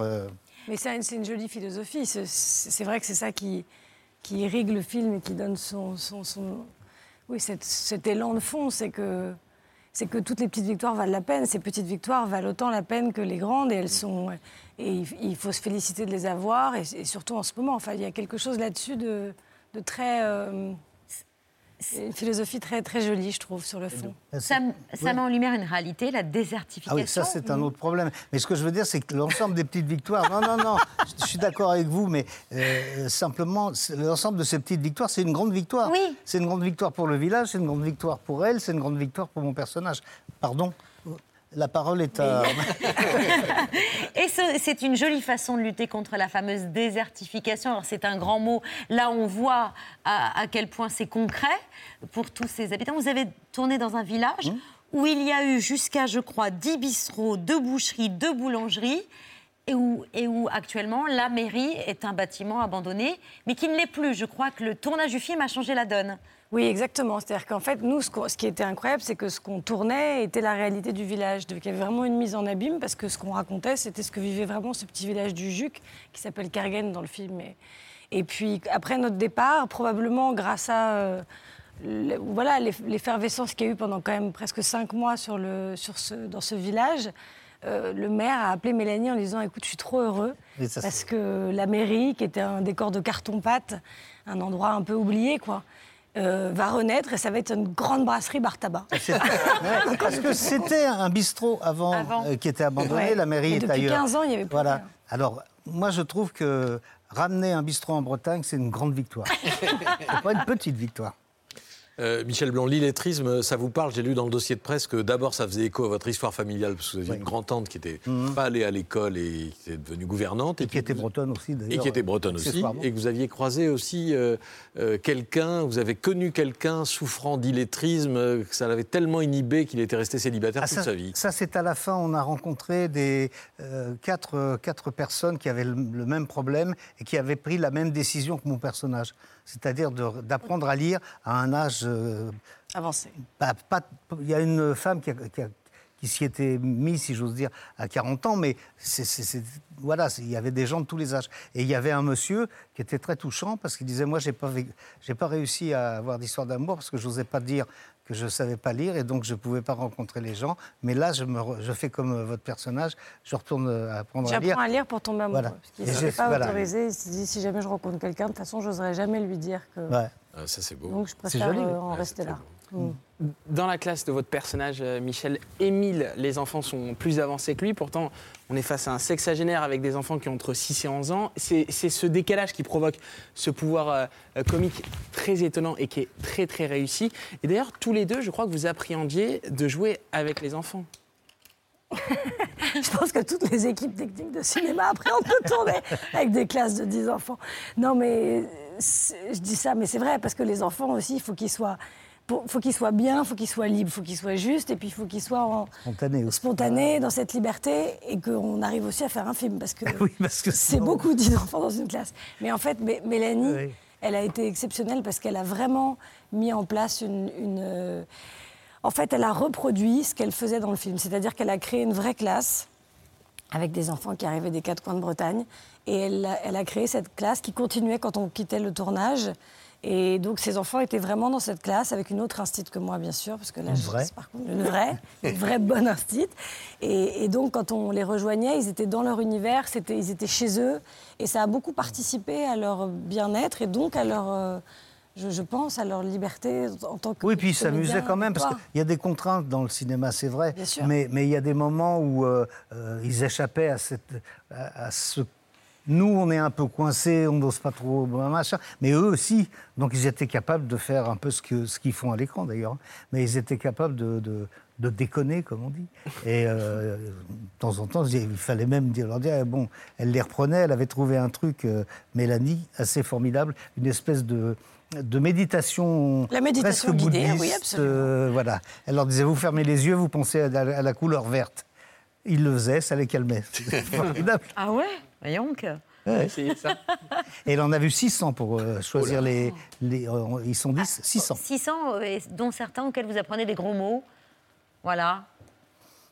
Mais c'est une, jolie philosophie. C'est- vrai que c'est ça qui, qui irrigue le film et qui donne son, son, son- oui, cet, cet élan de fond. C'est que, c'est que toutes les petites victoires valent la peine. Ces petites victoires valent autant la peine que les grandes et elles sont. Et il, il faut se féliciter de les avoir et, et surtout en ce moment. Enfin, il y a quelque chose là-dessus de, de très. euh, une philosophie très, très jolie, je trouve, sur le fond. Ça, ça met en lumière une réalité, la désertification. Ah oui, ça c'est un autre problème. Mais ce que je veux dire, c'est que l'ensemble des petites victoires. Non, non, non. Je suis d'accord avec vous, mais euh, simplement, c'est- l'ensemble de ces petites victoires, c'est une grande victoire. Oui. C'est une grande victoire pour le village, c'est une grande victoire pour elle, c'est une grande victoire pour mon personnage. Pardon. La parole est à. [LAUGHS] Et ce- c'est une jolie façon de lutter contre la fameuse désertification. Alors c'est un grand mot. Là, on voit à, à quel point c'est concret pour tous ces habitants. Vous avez tourné dans un village où il y a eu jusqu'à, je crois, 10 bistrots, 2 boucheries, 2 boulangeries. Et où, et où actuellement la mairie est un bâtiment abandonné, mais qui ne l'est plus. Je crois que le tournage du film a changé la donne. Oui, exactement. C'est-à-dire qu'en fait, nous, ce, qui était incroyable, c'est que ce qu'on tournait était la réalité du village. Donc il y avait vraiment une mise en abîme parce que ce qu'on racontait, c'était ce que vivait vraiment ce petit village du Juc, qui s'appelle Kergen dans le film. Et, et puis après notre départ, probablement grâce à euh, le- voilà l'eff- l'effervescence qu'il y a eu pendant quand même presque cinq mois sur le, sur ce, dans ce village. euh, le maire a appelé Mélanie en disant Écoute, je suis trop heureux ça, parce que la mairie, qui était un décor de carton-pâte, un endroit un peu oublié, quoi, euh, va renaître et ça va être une grande brasserie bar tabac. [LAUGHS] Ouais, parce que c'était un bistrot avant, Avant. euh, qui était abandonné, Ouais. la mairie Et est depuis ailleurs. 15 ans, il y avait plus Voilà. rien. Alors, moi, je trouve que ramener un bistrot en Bretagne, c'est une grande victoire. [LAUGHS] c'est pas une petite victoire. Euh, Michel Blanc, l'illettrisme, ça vous parle? J'ai lu dans le dossier de presse que d'abord ça faisait écho à votre histoire familiale, parce que vous aviez une grand-tante qui n'était Mhm. pas allée à l'école et qui était devenue gouvernante. Et qui était bretonne aussi, d'ailleurs. Et qui était bretonne aussi. Et que vous aviez croisé aussi euh, euh, quelqu'un, vous avez connu quelqu'un souffrant d'illettrisme, que ça l'avait tellement inhibé qu'il était resté célibataire Ah, toute ça, sa vie. ça, c'est à la fin, on a rencontré des, quatre, quatre personnes qui avaient le, le même problème et qui avaient pris la même décision que mon personnage. C'est-à-dire d'apprendre à lire à un âge... euh, il y a une femme qui, a- qui a- qui s'y était mise, si j'ose dire, à 40 ans, mais voilà, il y avait des gens de tous les âges. Et il y avait un monsieur qui était très touchant parce qu'il disait, moi, pas, vé- j'ai pas réussi à avoir d'histoire d'amour parce que je n'osais pas dire que je ne savais pas lire et donc je ne pouvais pas rencontrer les gens. Mais là, je, me re- je fais comme euh, votre personnage, je retourne euh, apprendre à lire. J'apprends à lire pour tomber amoureux. Voilà. Parce qu'il pas voilà. autorisé. Il s'est dit si jamais je rencontre quelqu'un, de toute façon, j'oserais jamais lui dire que. Ouais. Ah, ça, c'est beau. Donc je préfère joli. euh, en Ouais, rester là. Mm. Dans la classe de votre personnage, euh, Michel, Émile, les enfants sont plus avancés que lui. Pourtant, on est face à un sexagénaire avec des enfants qui ont entre 6 et 11 ans. C'est ce décalage qui provoque ce pouvoir euh, euh, comique très étonnant et qui est très, très réussi. Et d'ailleurs, tous les deux, je crois que vous appréhendiez de jouer avec les enfants. [LAUGHS] Je pense que toutes les équipes techniques de cinéma, après, on peut tourner avec des classes de 10 enfants. Non, mais je dis ça, mais c'est vrai, parce que les enfants aussi, il faut qu'ils soient. pour- faut qu'ils soient bien, il faut qu'ils soient libres, il faut qu'ils soient justes, et puis il faut qu'ils soient en- Spontané aussi. dans cette liberté, et qu'on arrive aussi à faire un film, parce que, [LAUGHS] Oui, parce que c'est beaucoup 10 enfants dans une classe. Mais en fait, Mé- Mélanie, elle a été exceptionnelle parce qu'elle a vraiment mis en place une. une, euh, en fait, elle a reproduit ce qu'elle faisait dans le film. C'est-à-dire qu'elle a créé une vraie classe avec des enfants qui arrivaient des quatre coins de Bretagne. Et elle a, elle a créé cette classe qui continuait quand on quittait le tournage. Et donc, ces enfants étaient vraiment dans cette classe avec une autre instite que moi, bien sûr, parce que là, Une je- vraie par contre, une vraie, une vraie [LAUGHS] bonne instite. Et, et donc, quand on les rejoignait, ils étaient dans leur univers, c'était, ils étaient chez eux, et ça a beaucoup participé à leur bien-être et donc à leur, euh, je, je pense, à leur liberté en tant que. Oui, puis ils s'amusaient quand même, parce qu'il y a des contraintes dans le cinéma, c'est vrai. Bien sûr. Mais mais il y a des moments où euh, euh, ils échappaient à, cette, à, à ce... Nous, on est un peu coincés, on n'ose pas trop, machin. Mais eux aussi, donc ils étaient capables de faire un peu ce que ce qu'ils font à l'écran, d'ailleurs. Mais ils étaient capables de, de, de déconner, comme on dit. Et euh, de temps en temps, il fallait même dire, leur dire, eh, bon, elle les reprenait, elle avait trouvé un truc, euh, Mélanie, assez formidable, une espèce de de méditation, La méditation presque guidée, oui, bouddhiste, absolument. euh, voilà. Elle leur disait, vous fermez les yeux, vous pensez à la, à la couleur verte. Ils le faisaient, ça les calmait. [LAUGHS] Ah ouais Voyons que. Ouais. ça. Et elle en a vu 600 pour euh, choisir les, les- euh, Ils sont 10, 600. 600, euh, et dont certains auxquels vous apprenez des gros mots. Voilà.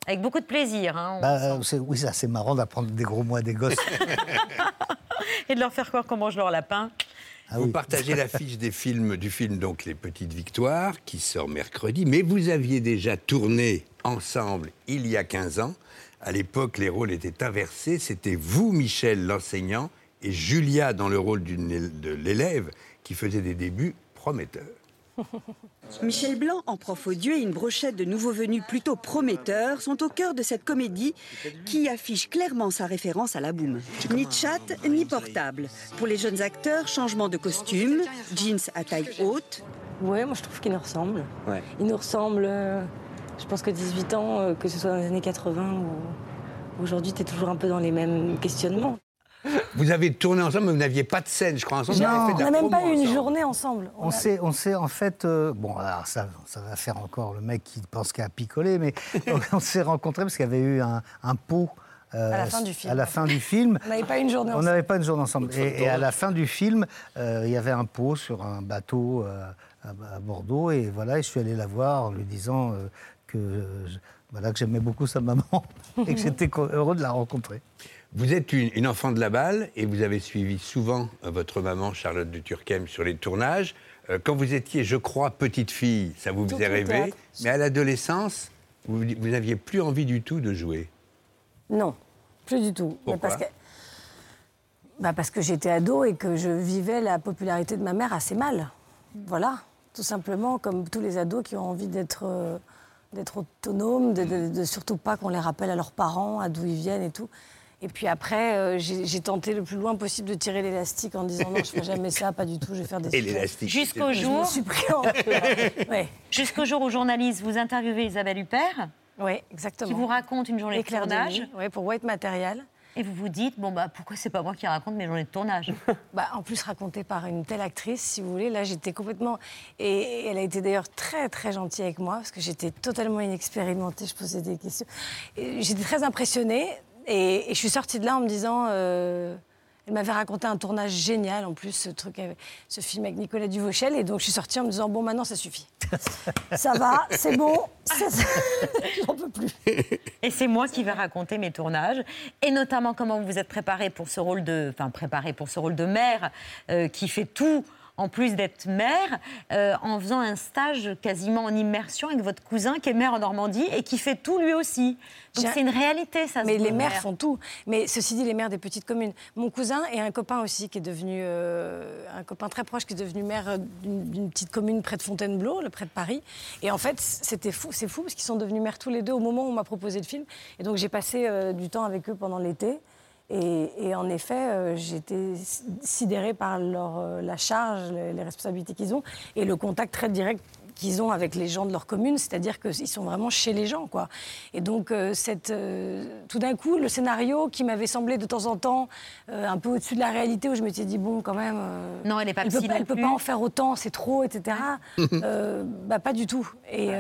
Avec beaucoup de plaisir. hein, on Bah, sent. oui, ça, c'est marrant d'apprendre des gros mots à des gosses. [LAUGHS] [LAUGHS] Et de leur faire croire qu'on mange leur lapin. Ah vous partagez l'affiche des films, du film donc Les Petites Victoires, qui sort mercredi, mais vous aviez déjà tourné ensemble il y a 15 ans. À l'époque, les rôles étaient inversés. C'était vous, Michel, l'enseignant, et Julia, dans le rôle de l'élève, qui faisait des débuts prometteurs. [LAUGHS] Michel Blanc, en prof audio et une brochette de nouveaux venus plutôt prometteurs sont au cœur de cette comédie qui affiche clairement sa référence à la boum. Ni chat, ni portable. Pour les jeunes acteurs, changement de costume, jeans à taille haute. Ouais, moi je trouve qu'ils nous ressemblent. Ouais. Ils nous ressemblent. euh, je pense que 18 ans, euh, que ce soit dans les années 80 ou aujourd'hui, tu es toujours un peu dans les mêmes questionnements. Vous avez tourné ensemble, mais vous n'aviez pas de scène, je crois, ensemble. Fait on n'a même pas eu une ensemble. journée ensemble. On s'est, on s'est en fait, euh, bon, alors ça, ça va faire encore le mec qui pense qu'à picoler, mais [LAUGHS] on s'est rencontrés parce qu'il y avait eu un, un pot. euh, À la fin du film. À la fin du film. On n'avait pas une journée On ensemble. n'avait pas une journée ensemble. Et, et à la fin du film, euh, il y avait un pot sur un bateau euh, à, à Bordeaux. Et voilà, et je suis allé la voir en lui disant euh, que, euh, voilà, que j'aimais beaucoup sa maman [LAUGHS] et que [LAUGHS] j'étais heureux de la rencontrer. Vous êtes une, une enfant de la balle et vous avez suivi souvent euh, votre maman Charlotte de Turckheim sur les tournages. Euh, quand vous étiez, je crois, petite fille, ça vous faisait rêver. Mais à l'adolescence, vous, n'aviez plus envie du tout de jouer. Non, plus du tout. Mais Pourquoi? parce que, bah parce que j'étais ado et que je vivais la popularité de ma mère assez mal. Voilà, tout simplement, comme tous les ados qui ont envie d'être euh, autonomes, de, de- de surtout pas qu'on les rappelle à leurs parents, à d'où ils viennent et tout. Et puis après, euh, j'ai tenté le plus loin possible de tirer l'élastique en disant non, je ferai jamais ça, pas du tout, je vais faire des Et l'élastique, Jusqu'au Je me jour, suis pris en- [LAUGHS] Ouais. jusqu'au jour où journaliste, vous interviewez Isabelle Huppert, Oui, exactement. qui vous raconte une journée de Éclair de tournage. ouais, pour White Material. Et vous vous dites, bon, bah, pourquoi c'est pas moi qui raconte mes journées de tournage? [LAUGHS] Bah, en plus raconté par une telle actrice, si vous voulez. Là, j'étais complètement... Et elle a été d'ailleurs très, très gentille avec moi, parce que j'étais totalement inexpérimentée, je posais des questions. J'étais très impressionnée, et, et je suis sortie de là en me disant... euh, Elle m'avait raconté un tournage génial, en plus, ce, truc, ce film avec Nicolas Duvauchel. Et donc, je suis sortie en me disant, bon, maintenant, ça suffit. [LAUGHS] ça va, c'est bon, [LAUGHS] j'en peux plus. Et c'est moi qui vais raconter mes tournages, et notamment comment vous vous êtes préparé pour ce rôle de, enfin préparé pour ce rôle de mère euh, qui fait tout en plus d'être mère, euh, en faisant un stage quasiment en immersion avec votre cousin qui est maire en Normandie et qui fait tout lui aussi. Donc c'est une réalité, ça. Mais les maires font tout. Mais ceci dit, les maires des petites communes. Mon cousin et un copain aussi qui est devenu euh, un copain très proche qui est devenu maire euh, d'une d'une petite commune près de Fontainebleau, le près de Paris. Et en fait, c'était fou, c'est fou parce qu'ils sont devenus maires tous les deux au moment où on m'a proposé le film. Et donc j'ai passé euh, du temps avec eux pendant l'été. Et, et en effet, euh, j'étais sidérée par leur, euh, la charge, les, les responsabilités qu'ils ont et le contact très direct qu'ils ont avec les gens de leur commune, c'est-à-dire qu'ils sont vraiment chez les gens. Quoi. Et donc, euh, cette, tout d'un coup, le scénario qui m'avait semblé de temps en temps un peu au-dessus de la réalité, où je m'étais dit, bon, quand même... Non, elle elle peut pas, elle peut pas en faire autant, c'est trop, etc. Bah, pas du tout. Et,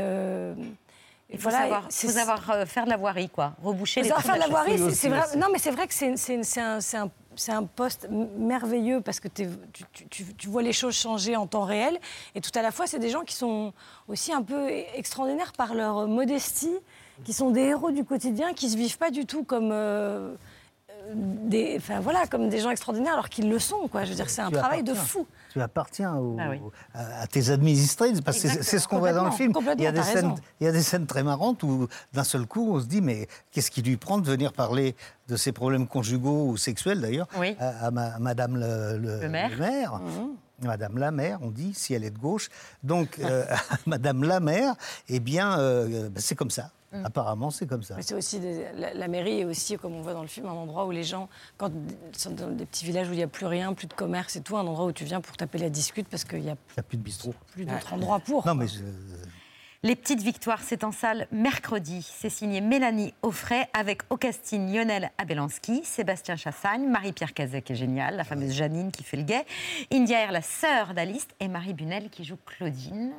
Il faut voilà, savoir, faut savoir euh, faire de la voirie, quoi. Reboucher les trous faire de la voirie, c'est vrai. Non, mais c'est vrai que c'est un, poste merveilleux parce que tu, tu- tu- tu vois les choses changer en temps réel. Et tout à la fois, c'est des gens qui sont aussi un peu e- extraordinaires par leur modestie, qui sont des héros du quotidien, qui se vivent pas du tout comme. euh, des, enfin voilà, comme des gens extraordinaires alors qu'ils le sont. Quoi. Je veux dire, c'est un Tu travail de fou. Tu appartiens au- Ah oui. à, à tes administrés, parce que c'est- ce qu'on voit dans le film. Il y, a des scènes, il y a des scènes très marrantes où, d'un seul coup, on se dit mais qu'est-ce qui lui prend de venir parler de ses problèmes conjugaux ou sexuels d'ailleurs à, à ma- à Madame le, le- Le maire. le maire. Madame la mère, on dit, si elle est de gauche. Donc, euh, [LAUGHS] Madame la mère, eh bien, euh, ben, c'est comme ça. Mm. Apparemment, c'est comme ça. C'est aussi des- la, la mairie est aussi, comme on voit dans le film, un endroit où les gens, quand ils sont dans des petits villages où il n'y a plus rien, plus de commerce et tout, un endroit où tu viens pour taper la discute parce qu'il n'y a a plus de bistrot. plus d'autres endroits pour. Non, mais je- Les petites victoires, c'est en salle mercredi. C'est signé Mélanie Offray avec au casting Lionel Abelanski, Sébastien Chassagne, Marie-Pierre Cazet qui est géniale, la fameuse Janine qui fait le gay, India Air, la sœur d'Alice, et Marie Bunel qui joue Claudine.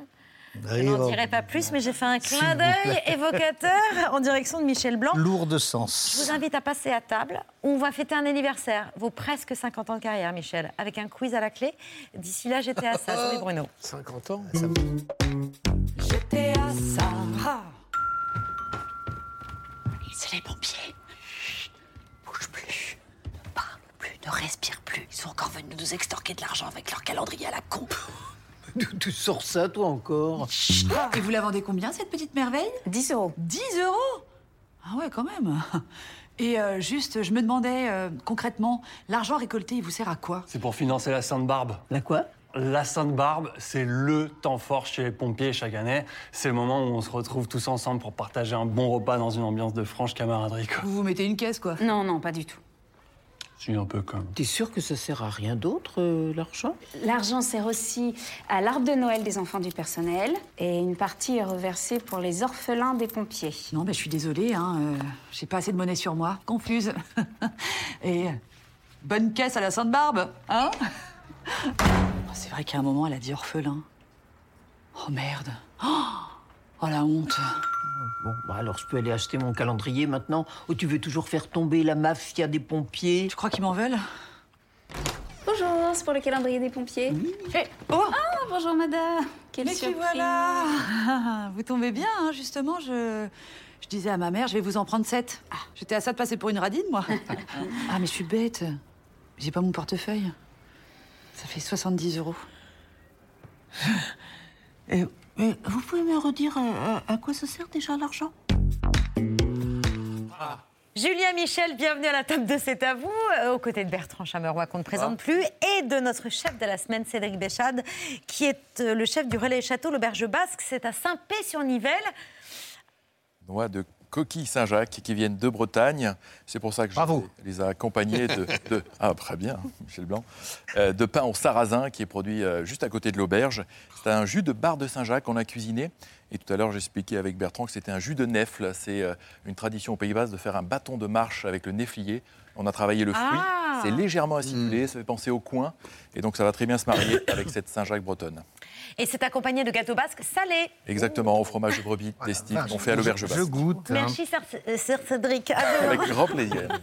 Je n'en dirai pas plus, mais j'ai fait un clin d'œil évocateur en direction de Michel Blanc. lourd de Je sens. vous invite à passer à table. On va fêter un anniversaire, vos presque 50 ans de carrière, Michel, avec un quiz à la clé. D'ici là, j'étais à ça, Bruno. [LAUGHS] 50 ans J'étais à ça. C'est les pompiers. Chut, Bouge plus. Ne parle plus, ne respire plus. Ils sont encore venus nous extorquer de l'argent avec leur calendrier à la con. [LAUGHS] D'où tu sors ça, toi, encore? Et vous la vendez combien, cette petite merveille? 10 euros. 10 euros? Ah ouais, quand même. [LAUGHS] Et euh, juste, je me demandais euh, concrètement, l'argent récolté, il vous sert à quoi? C'est pour financer la Sainte-Barbe. La quoi? La Sainte-Barbe, c'est le temps fort chez les pompiers chaque année. C'est le moment où on se retrouve tous ensemble pour partager un bon repas dans une ambiance de franche camaraderie. Quoi. Vous vous mettez une caisse, quoi Non, non, pas du tout. Si, un peu comme. T'es sûr que ça sert à rien d'autre, euh, l'argent? L'argent sert aussi à l'arbre de Noël des enfants du personnel et une partie est reversée pour les orphelins des pompiers. Non, ben, je suis désolée, hein, euh, j'ai pas assez de monnaie sur moi. Confuse. [LAUGHS] Et bonne caisse à la Sainte-Barbe, hein? C'est vrai qu'à un moment, elle a dit orphelin. Oh merde. Oh, oh, la honte. Bon, bah alors je peux aller acheter mon calendrier maintenant Ou tu veux toujours faire tomber la mafia des pompiers? Tu crois qu'ils m'en veulent? Bonjour, c'est pour le calendrier des pompiers. Eh, oh Ah, bonjour madame. Quelle Mais surprise. voilà [LAUGHS] Vous tombez bien, hein, justement, je... Je disais à ma mère, je vais vous en prendre sept. J'étais à ça de passer pour une radine, moi. [LAUGHS] ah, mais je suis bête. J'ai pas mon portefeuille. Ça fait 70 euros. [LAUGHS] Vous pouvez me redire euh, à quoi ça sert déjà l'argent? Julien Michel, bienvenue à la table de C'est à vous, euh, aux côtés de Bertrand Chameroy qu'on ne présente plus, et de notre chef de la semaine, Cédric Béchade, qui est euh, le chef du relais château L'Auberge Basque. C'est à Saint-Pé-sur-Nivelle. Noix de coquilles Saint-Jacques qui viennent de Bretagne. C'est pour ça que je les ai accompagnées de, de- [LAUGHS] Ah, très bien, Michel Blanc. Euh, de pain au sarrasin qui est produit euh, juste à côté de l'auberge. C'est un jus de barre de Saint-Jacques qu'on a cuisiné. Et tout à l'heure, j'expliquais avec Bertrand que c'était un jus de nefle. C'est euh, une tradition au Pays Basque de faire un bâton de marche avec le neflier. On a travaillé le fruit. Ah. C'est légèrement acidulé, ça fait penser au coin. Et donc, ça va très bien se marier [COUGHS] avec cette Saint-Jacques bretonne. Et c'est accompagné de gâteaux basques salés. Exactement, au fromage de brebis, des styles qu'on fait à l'auberge Je basque. goûte. hein. Merci, Sir, euh, Sir Cédric. Avec grand plaisir. [LAUGHS]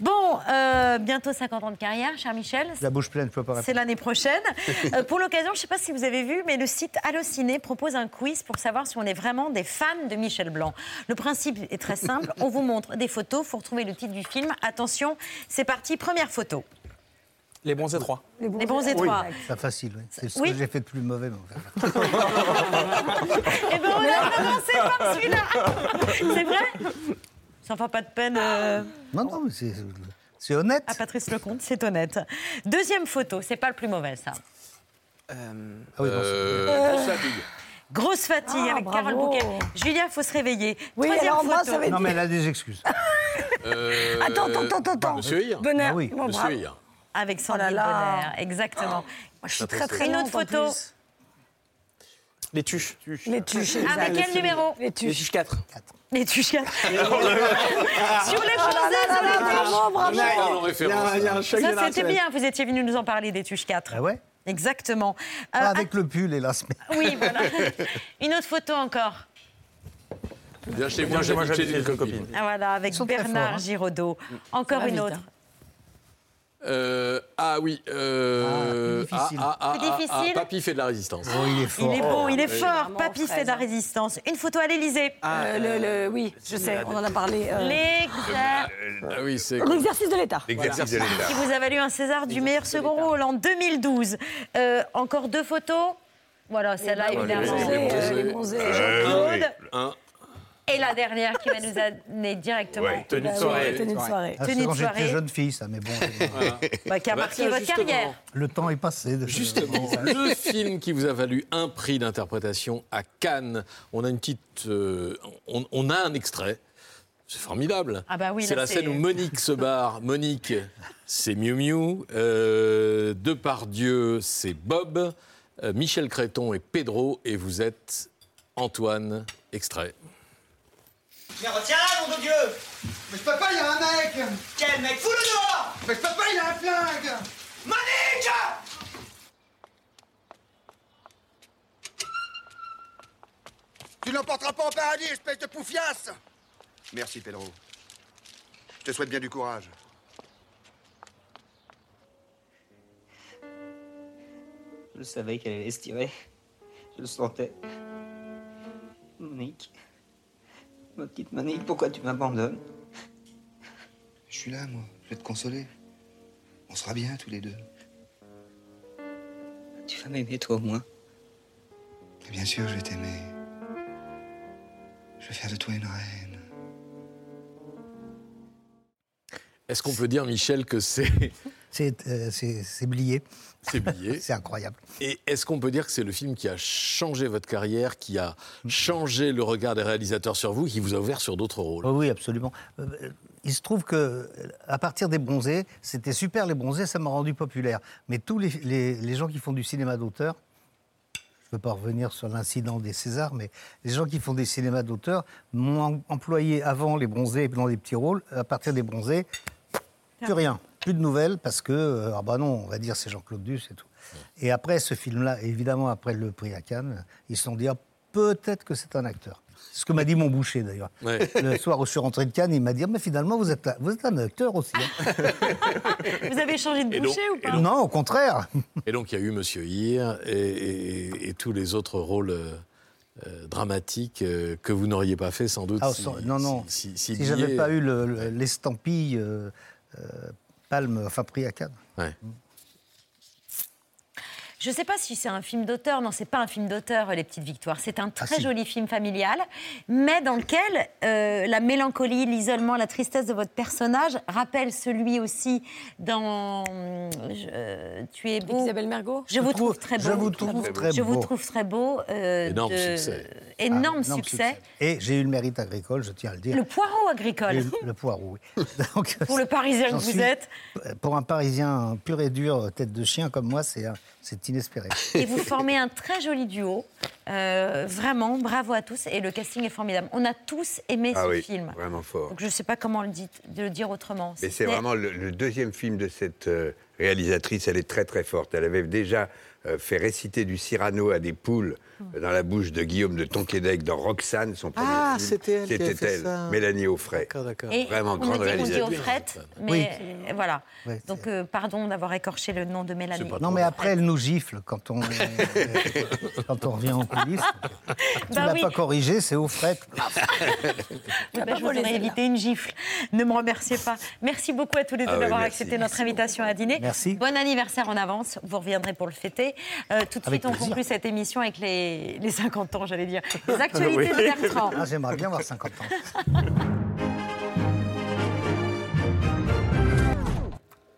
Bon, euh, bientôt 50 ans de carrière, cher Michel. La bouche pleine, je peux pas C'est l'année prochaine. [LAUGHS] Euh, pour l'occasion, je ne sais pas si vous avez vu, mais le site Allociné propose un quiz pour savoir si on est vraiment des fans de Michel Blanc. Le principe est très simple. On vous montre des photos. Il faut retrouver le titre du film. Attention, c'est parti. Première photo. Les bons étroits. Les bons étroits. C'est facile, oui. C'est ce Oui. que j'ai fait de plus mauvais. mais enfin. Eh ben, on a commencé par celui-là. C'est vrai? Ça ne fait pas de peine. euh, Non, non, mais c'est c'est honnête. À Patrice Lecomte, c'est honnête. Deuxième photo, c'est pas le plus mauvais, ça. Ah oui, non, Euh, grosse fatigue. Grosse fatigue Ah, avec bravo. Carole Bouquet. Julia, faut se réveiller. Oui, Troisième alors moi, photo. ça Non, mais elle a des excuses. Euh, Attends, attends, attends, attends. Monsieur Hir. Bonheur. Ah oui. Bon, Monsieur. Hir. Avec Sandrine Oh là là. Bonner, exactement. Moi, je suis Très très, Une autre photo. plus. Les tuches. Les tuches, Ah, exact. quel numéro Les Les tuches. tuches [LAUGHS] 4. Les tuches. [LAUGHS] Sur les Oh là Champs-Élysées, là sur là, les tuches. bravo, bravo. en référence. Il y a un choc Ça, c'était bien, vous étiez venu nous en parler des tuches 4. Ah ouais? Exactement. Euh, avec le pull, hélas. Mais... ah, [LAUGHS] oui, voilà. Une autre photo encore. Bien chez moi, chez une copine. Ah, voilà, avec Bernard forts, hein. Giraudot. Encore une vite, autre. hein. Euh, ah oui. Euh, Ah. Ah, ah, ah, ah, Papy fait de la résistance. Oh, il est Il fort. est bon, il est oui. fort. Vraiment Papy fait de la hein. résistance. Une photo à l'Élysée. Euh, le, le- oui, je sais, on en a parlé. euh, L'exercice Ah oui, de l'État. L'exercice de l'État. qui vous a valu un César du meilleur second rôle en 2012. Euh, encore deux photos. Voilà, celle-là, évidemment. les euh, les. Un. Et la dernière qui va nous amener directement. Ouais. Tenue de oui, soirée. tenue de soirée. Ah, Tenue c'est de quand j'étais jeune fille, ça, mais bon, Bah, qui a Bah, tiens, votre carrière. le temps est passé. De... Justement, le film qui vous a valu un prix d'interprétation à Cannes. On a une petite, euh, on, on a un extrait. C'est formidable. Ah bah oui, c'est la scène où Monique se barre. [LAUGHS] Monique, c'est Miu Miu. Euh, Depardieu, c'est Bob. Euh, Michel Créton et Pedro. Et vous êtes Antoine. Extrait. Mais retiens-la, mon de Dieu Mais je peux pas, il y a un mec Quel mec Fous-le dehors Mais je peux pas, il a un flingue Monique Tu l'emporteras pas au paradis, espèce de poufiasse Merci, Pedro. Je te souhaite bien du courage. Je savais qu'elle allait se tirer. Je le sentais. Monique. Ma petite Monique, pourquoi tu m'abandonnes Je suis là, moi. Je vais te consoler. On sera bien, tous les deux. Tu vas m'aimer, toi, au moins. Et bien sûr, je vais t'aimer. Je vais faire de toi une reine. Est-ce qu'on peut dire, Michel, que c'est C'est euh, c'est- c'est blié. [LAUGHS] c'est incroyable. Et est-ce qu'on peut dire que c'est le film qui a changé votre carrière, qui a changé le regard des réalisateurs sur vous, qui vous a ouvert sur d'autres rôles? Oui, absolument. Euh, Il se trouve que à partir des bronzés, c'était super les bronzés, ça m'a rendu populaire. Mais tous les, les- les gens qui font du cinéma d'auteur, je ne veux pas revenir sur l'incident des Césars, mais les gens qui font des cinémas d'auteur m'ont em- employé avant les bronzés dans des petits rôles. À partir des bronzés, plus rien, plus de nouvelles parce que euh, ah bah non, on va dire c'est Jean-Claude Duss et tout. Et après ce film-là, évidemment après le prix à Cannes, ils se sont dit ah, peut-être que c'est un acteur. C'est ce que m'a dit mon boucher d'ailleurs. Ouais. Le soir où je suis rentré de Cannes, il m'a dit mais finalement vous êtes, un- vous êtes un acteur aussi. hein. [LAUGHS] Vous avez changé de Et donc- boucher ou pas? Donc- non, au contraire. [LAUGHS] Et donc il y a eu Monsieur Hir et, et- et tous les autres rôles euh, euh, dramatiques euh, que vous n'auriez pas fait sans doute. Ah, si, sans- non, non. Si, si, Si, si j'avais pas eu le- le- l'estampille euh, Palme, enfin prix à Cannes. Ouais. Je ne sais pas si c'est un film d'auteur. Non, c'est pas un film d'auteur, Les Petites Victoires. C'est un très si. joli film familial, mais dans lequel euh, la mélancolie, l'isolement, la tristesse de votre personnage rappelle celui aussi dans euh, Tu es beau. Isabelle Mergot Je vous trouve très beau. je vous trouve très Je vous beau. trouve très beau. euh, Énorme de- succès. énorme, Ah, énorme succès. Et j'ai eu le mérite agricole, je tiens à le dire. Le poireau agricole. Et le poireau, oui. [LAUGHS] Donc, Pour le Parisien que vous suis- êtes. Pour un Parisien pur et dur, tête de chien comme moi, c'est c'est inespéré. [LAUGHS] Et vous formez un très joli duo. Euh, vraiment, bravo à tous. Et le casting est formidable. On a tous aimé Ah ce oui, film. vraiment fort. Donc je ne sais pas comment le, dit- de le dire autrement. Mais c'est vraiment le, le deuxième film de cette euh, réalisatrice. Elle est très très forte. Elle avait déjà euh, fait réciter du Cyrano à des poules dans la bouche de Guillaume de Tonquédec dans Roxane, son premier Ah, film. c'était elle C'était elle, ça. Mélanie Offray. Et Vraiment on grande dit, on dit réalisatrice. mais euh, voilà. Donc euh, pardon d'avoir écorché le nom de Mélanie. Non, mais après, elle nous gifle quand on, [LAUGHS] quand on revient en coulisses. Tu Bah l'as oui. pas corrigé, c'est. Ah [LAUGHS] bah, je vous aurais évité une gifle. Ne me remerciez pas. Merci beaucoup à tous les deux Ah d'avoir accepté notre invitation à dîner. Merci. Bon anniversaire en avance. Vous reviendrez pour le fêter. Euh, tout de Avec suite, on conclut cette émission avec les, les 50 ans, j'allais dire. Les [LAUGHS] actualités de Bertrand. Ah, J'aimerais bien avoir 50 ans.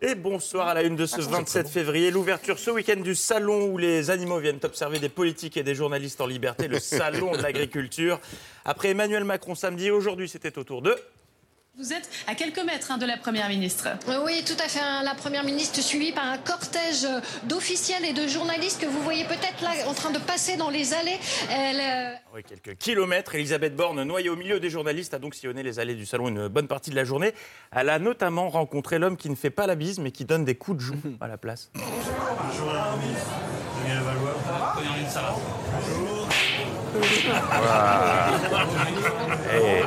Et bonsoir à la une de ce 27 février. L'ouverture ce week-end du salon où les animaux viennent observer des politiques et des journalistes en liberté, le [LAUGHS] salon de l'agriculture. Après Emmanuel Macron samedi, aujourd'hui c'était au tour de... Vous êtes à quelques mètres hein, de la Première ministre. Oui, tout à fait. hein. La Première ministre suivie par un cortège d'officiels et de journalistes que vous voyez peut-être là en train de passer dans les allées. Elle, euh, Oui, quelques kilomètres. Elisabeth Borne, noyée au milieu des journalistes, a donc sillonné les allées du salon une bonne partie de la journée. Elle a notamment rencontré l'homme qui ne fait pas la bise, mais qui donne des coups de joue [LAUGHS] à la place. Bonjour la ministre. Daniel Valois. Première ministre, ça va Bonjour. Et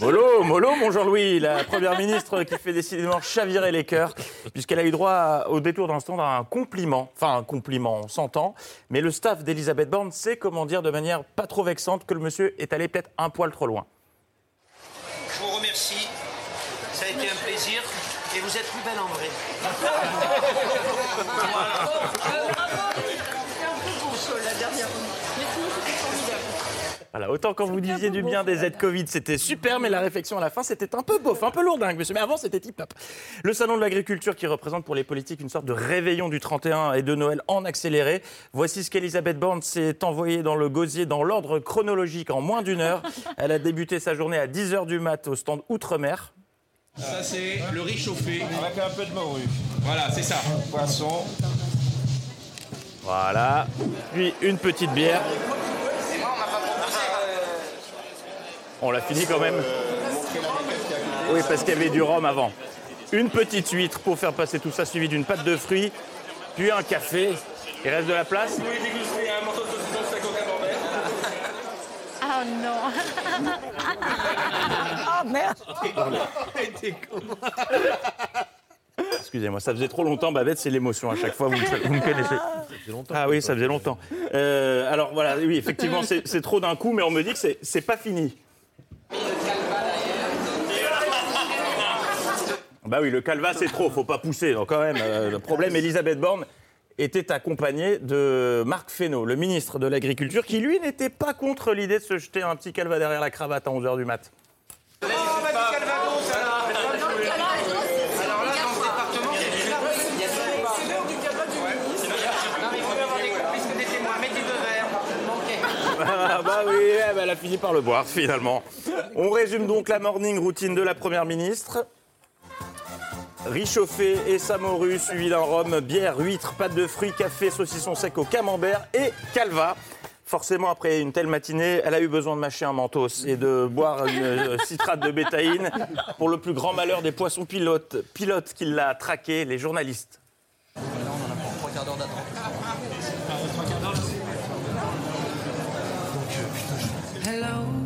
mollo, mollo, mon Jean-Louis, la première ministre qui fait décidément chavirer les cœurs, puisqu'elle a eu droit à- au détour d'un stand à un compliment. Enfin, un compliment, on s'entend. Mais le staff d'Elisabeth Borne sait comment dire de manière pas trop vexante que le monsieur est allé peut-être un poil trop loin. Je vous remercie. Ça a été un plaisir. Et vous êtes plus belle en vrai. Voilà, autant quand vous disiez du bien des aides Covid, c'était super, mais la réflexion à la fin, c'était un peu bof, un peu lourdingue, monsieur. Mais avant, c'était tip-top. Le salon de l'agriculture qui représente pour les politiques une sorte de réveillon du 31 et de Noël en accéléré. Voici ce qu'Elisabeth Borne s'est envoyée dans le gosier dans l'ordre chronologique en moins d'une heure. [LAUGHS] Elle a débuté sa journée à 10h du mat au stand Outre-mer. Ça, c'est le riz chauffé. Avec un peu de morue. Voilà, c'est ça. Poisson. Voilà. Puis une petite bière. On l'a fini quand même. Oui, parce qu'il y avait du rhum avant. Une petite huître pour faire passer tout ça, suivi d'une pâte de fruits, puis un café. Il reste de la place. Oh non [LAUGHS] Ah merde Excusez-moi, ça faisait trop longtemps, Babette, c'est l'émotion à chaque fois, vous, me- vous me connaissez. Ah oui, ça faisait longtemps. Euh, alors voilà, oui, effectivement, c'est trop d'un coup, mais on me dit que c'est pas fini. Bah oui, le calva, c'est trop, faut pas pousser. Donc quand même, euh, le problème, Elisabeth Borne était accompagnée de Marc Fesneau, le ministre de l'Agriculture, qui lui n'était pas contre l'idée de se jeter un petit calva derrière la cravate à 11h du mat. Oh, bah du Calvados alors Alors là, dans ce département, il y a du il y a du C'est l'heure du calva du ministre. Non, mais il faut avoir des complices que des témoins. Mettez deux verres. Ah bah oui, eh ben, elle a fini par le boire finalement. On résume donc la morning routine de la Première ministre. Riz chauffé et samoru, suivi d'un rhum, bière, huître, pâte de fruits, café, saucisson sec au camembert et calva. Forcément, après une telle matinée, elle a eu besoin de mâcher un mentos et de boire une euh, citrate de bétaïne pour le plus grand malheur des poissons pilotes, pilotes qui l'a traqué, les journalistes. Trois quarts d'heure d'attente.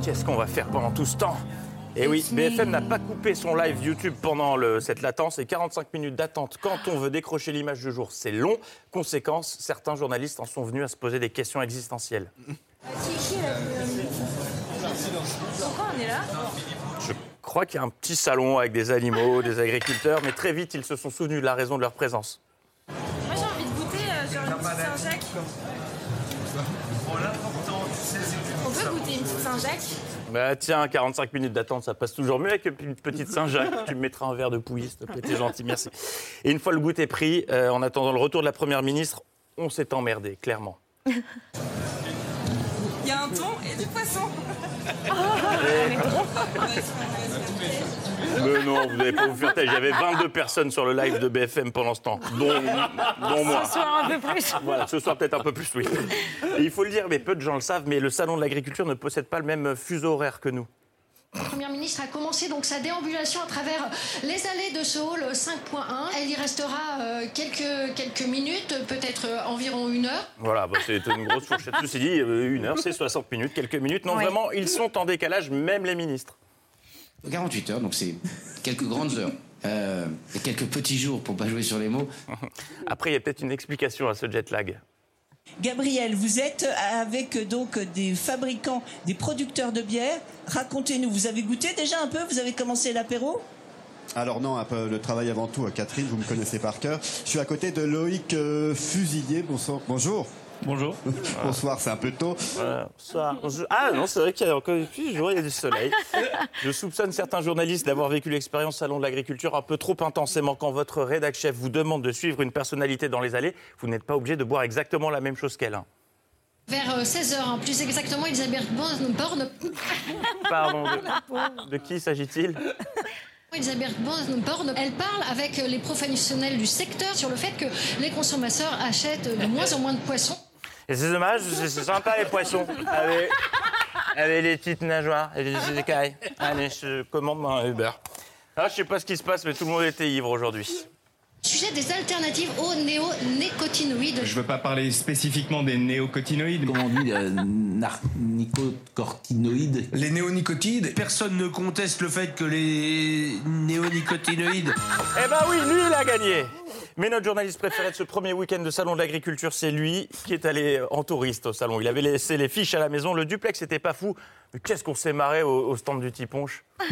Qu'est-ce qu'on va faire pendant tout ce temps? Et oui, BFM n'a pas coupé son live YouTube pendant le- cette latence et 45 minutes d'attente quand on veut décrocher l'image du jour, c'est long. Conséquence, certains journalistes en sont venus à se poser des questions existentielles. Pourquoi on est là? Je crois qu'il y a un petit salon avec des animaux, des agriculteurs, mais très vite ils se sont souvenus de la raison de leur présence. Saint-Jacques Bah tiens, 45 minutes d'attente, ça passe toujours mieux avec une petite Saint-Jacques. tu me mettras un verre de pouilly, s'il te plaît, t'es gentil, merci. Et une fois le goûter pris, euh, en attendant le retour de la Première ministre, on s'est emmerdé, clairement. Il y a un ton et de poisson. Mais non, vous n'allez pas vous faire taire. J'avais 22 personnes sur le live de BFM pendant ce temps, dont, dont moi. Ce soir, un peu plus. Voilà, ce soir peut-être un peu plus, oui. Et il faut le dire, mais peu de gens le savent, mais le salon de l'agriculture ne possède pas le même fuseau horaire que nous. La Première ministre a commencé donc sa déambulation à travers les allées de ce hall 5.1. Elle y restera euh, quelques, quelques minutes, peut-être euh, environ une heure. Voilà, bah, c'est une grosse fourchette. Ceci dit, euh, une heure, c'est 60 minutes, quelques minutes. Non, Ouais. vraiment, ils sont en décalage, même les ministres. 48 heures, donc c'est quelques grandes heures. Euh, et quelques petits jours pour pas jouer sur les mots. Après, il y a peut-être une explication à ce jet lag. Gabriel, vous êtes avec donc des fabricants, des producteurs de bière. Racontez-nous, vous avez goûté déjà un peu? Vous avez commencé l'apéro? Alors non, un peu le travail avant tout. Catherine, vous me connaissez par cœur. Je suis à côté de Loïc euh, Fusilier. Bonsoir. Bonjour. Bonjour. [LAUGHS] Bonsoir, c'est un peu tôt. Voilà, bonsoir. Ah non, c'est vrai qu'il y a encore plus jour, il y a du soleil. [LAUGHS] Je soupçonne certains journalistes d'avoir vécu l'expérience salon de l'agriculture un peu trop intensément. Quand votre rédac chef vous demande de suivre une personnalité dans les allées, vous n'êtes pas obligé de boire exactement la même chose qu'elle. hein. Vers 16h, plus exactement, Elisabeth Borne. Borne- [LAUGHS] Pardon, de, de qui s'agit-il? Elisabeth Borne, elle parle avec les professionnels du secteur sur le fait que les consommateurs achètent de moins en moins de poissons. Et c'est dommage, c'est sympa les poissons. Avec, avec les petites nageoires et les écailles. Allez, je commande un Uber. Ah, je sais pas ce qui se passe, mais tout le monde était ivre aujourd'hui. Sujet des alternatives aux néonicotinoïdes. Je veux pas parler spécifiquement des néocotinoïdes. Comment on dit euh, Nicocortinoïdes? Les néonicotinoïdes, personne ne conteste le fait que les néonicotinoïdes. Eh ben oui, lui, il a gagné. Mais notre journaliste préféré de ce premier week-end de salon de l'agriculture, c'est lui qui est allé en touriste au salon. Il avait laissé les fiches à la maison. Le duplex n'était pas fou. Mais qu'est-ce qu'on s'est marré au, au stand du Tiponche [LAUGHS]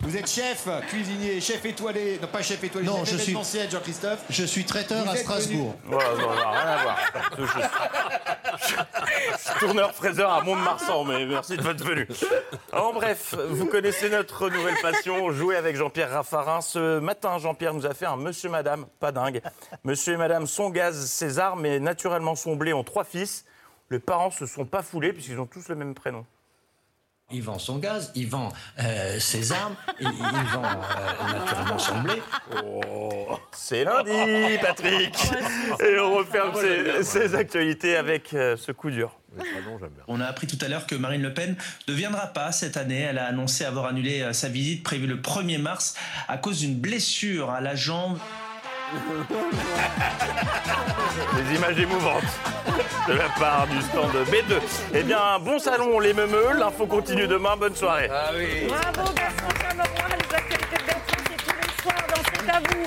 Vous êtes chef, cuisinier, chef étoilé. Non, pas chef étoilé, Non, chef je suis- événementiel, Jean-Christophe. Je suis traiteur Vous à Strasbourg. Voilà, non, non, rien à voir. Je, je- [LAUGHS] je suis tourneur fraiseur à Mont-de-Marsan, mais merci de votre venue. En bref, vous connaissez notre nouvelle passion, jouer avec Jean-Pierre Raffarin. Ce matin, Jean-Pierre nous a fait un monsieur madame, pas dingue. Monsieur et madame sont gaz César, mais naturellement son blé ont trois fils. Les parents se sont pas foulés puisqu'ils ont tous le même prénom. Il vend son gaz, il vend euh, ses armes, il, il vend euh, naturellement son blé. Oh, c'est lundi, [LAUGHS] Patrick Et on referme ces, ces actualités avec euh, ce coup dur. On a appris tout à l'heure que Marine Le Pen ne viendra pas cette année. Elle a annoncé avoir annulé sa visite prévue le 1er mars à cause d'une blessure à la jambe. [LAUGHS] Des images émouvantes de la part du stand B2. Eh bien, bon salon les meumeux, l'info continue demain, bonne soirée. Ah oui. Bravo Gaston Cameroun, les actualités de Bertrand, c'est tous les soirs dans C'est à vous.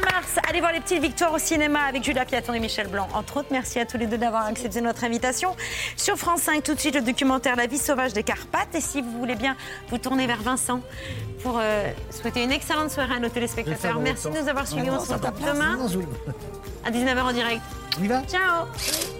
Le 1er mars, allez voir les petites victoires au cinéma avec Julia Piaton et Michel Blanc. Entre autres, merci à tous les deux d'avoir accepté notre invitation. Sur France 5, tout de suite, le documentaire La vie sauvage des Carpates. Et si vous voulez bien vous tourner vers Vincent pour euh, souhaiter une excellente soirée à nos téléspectateurs. Merci de nous avoir suivis. On se retrouve demain à 19h en direct. On y va? Ciao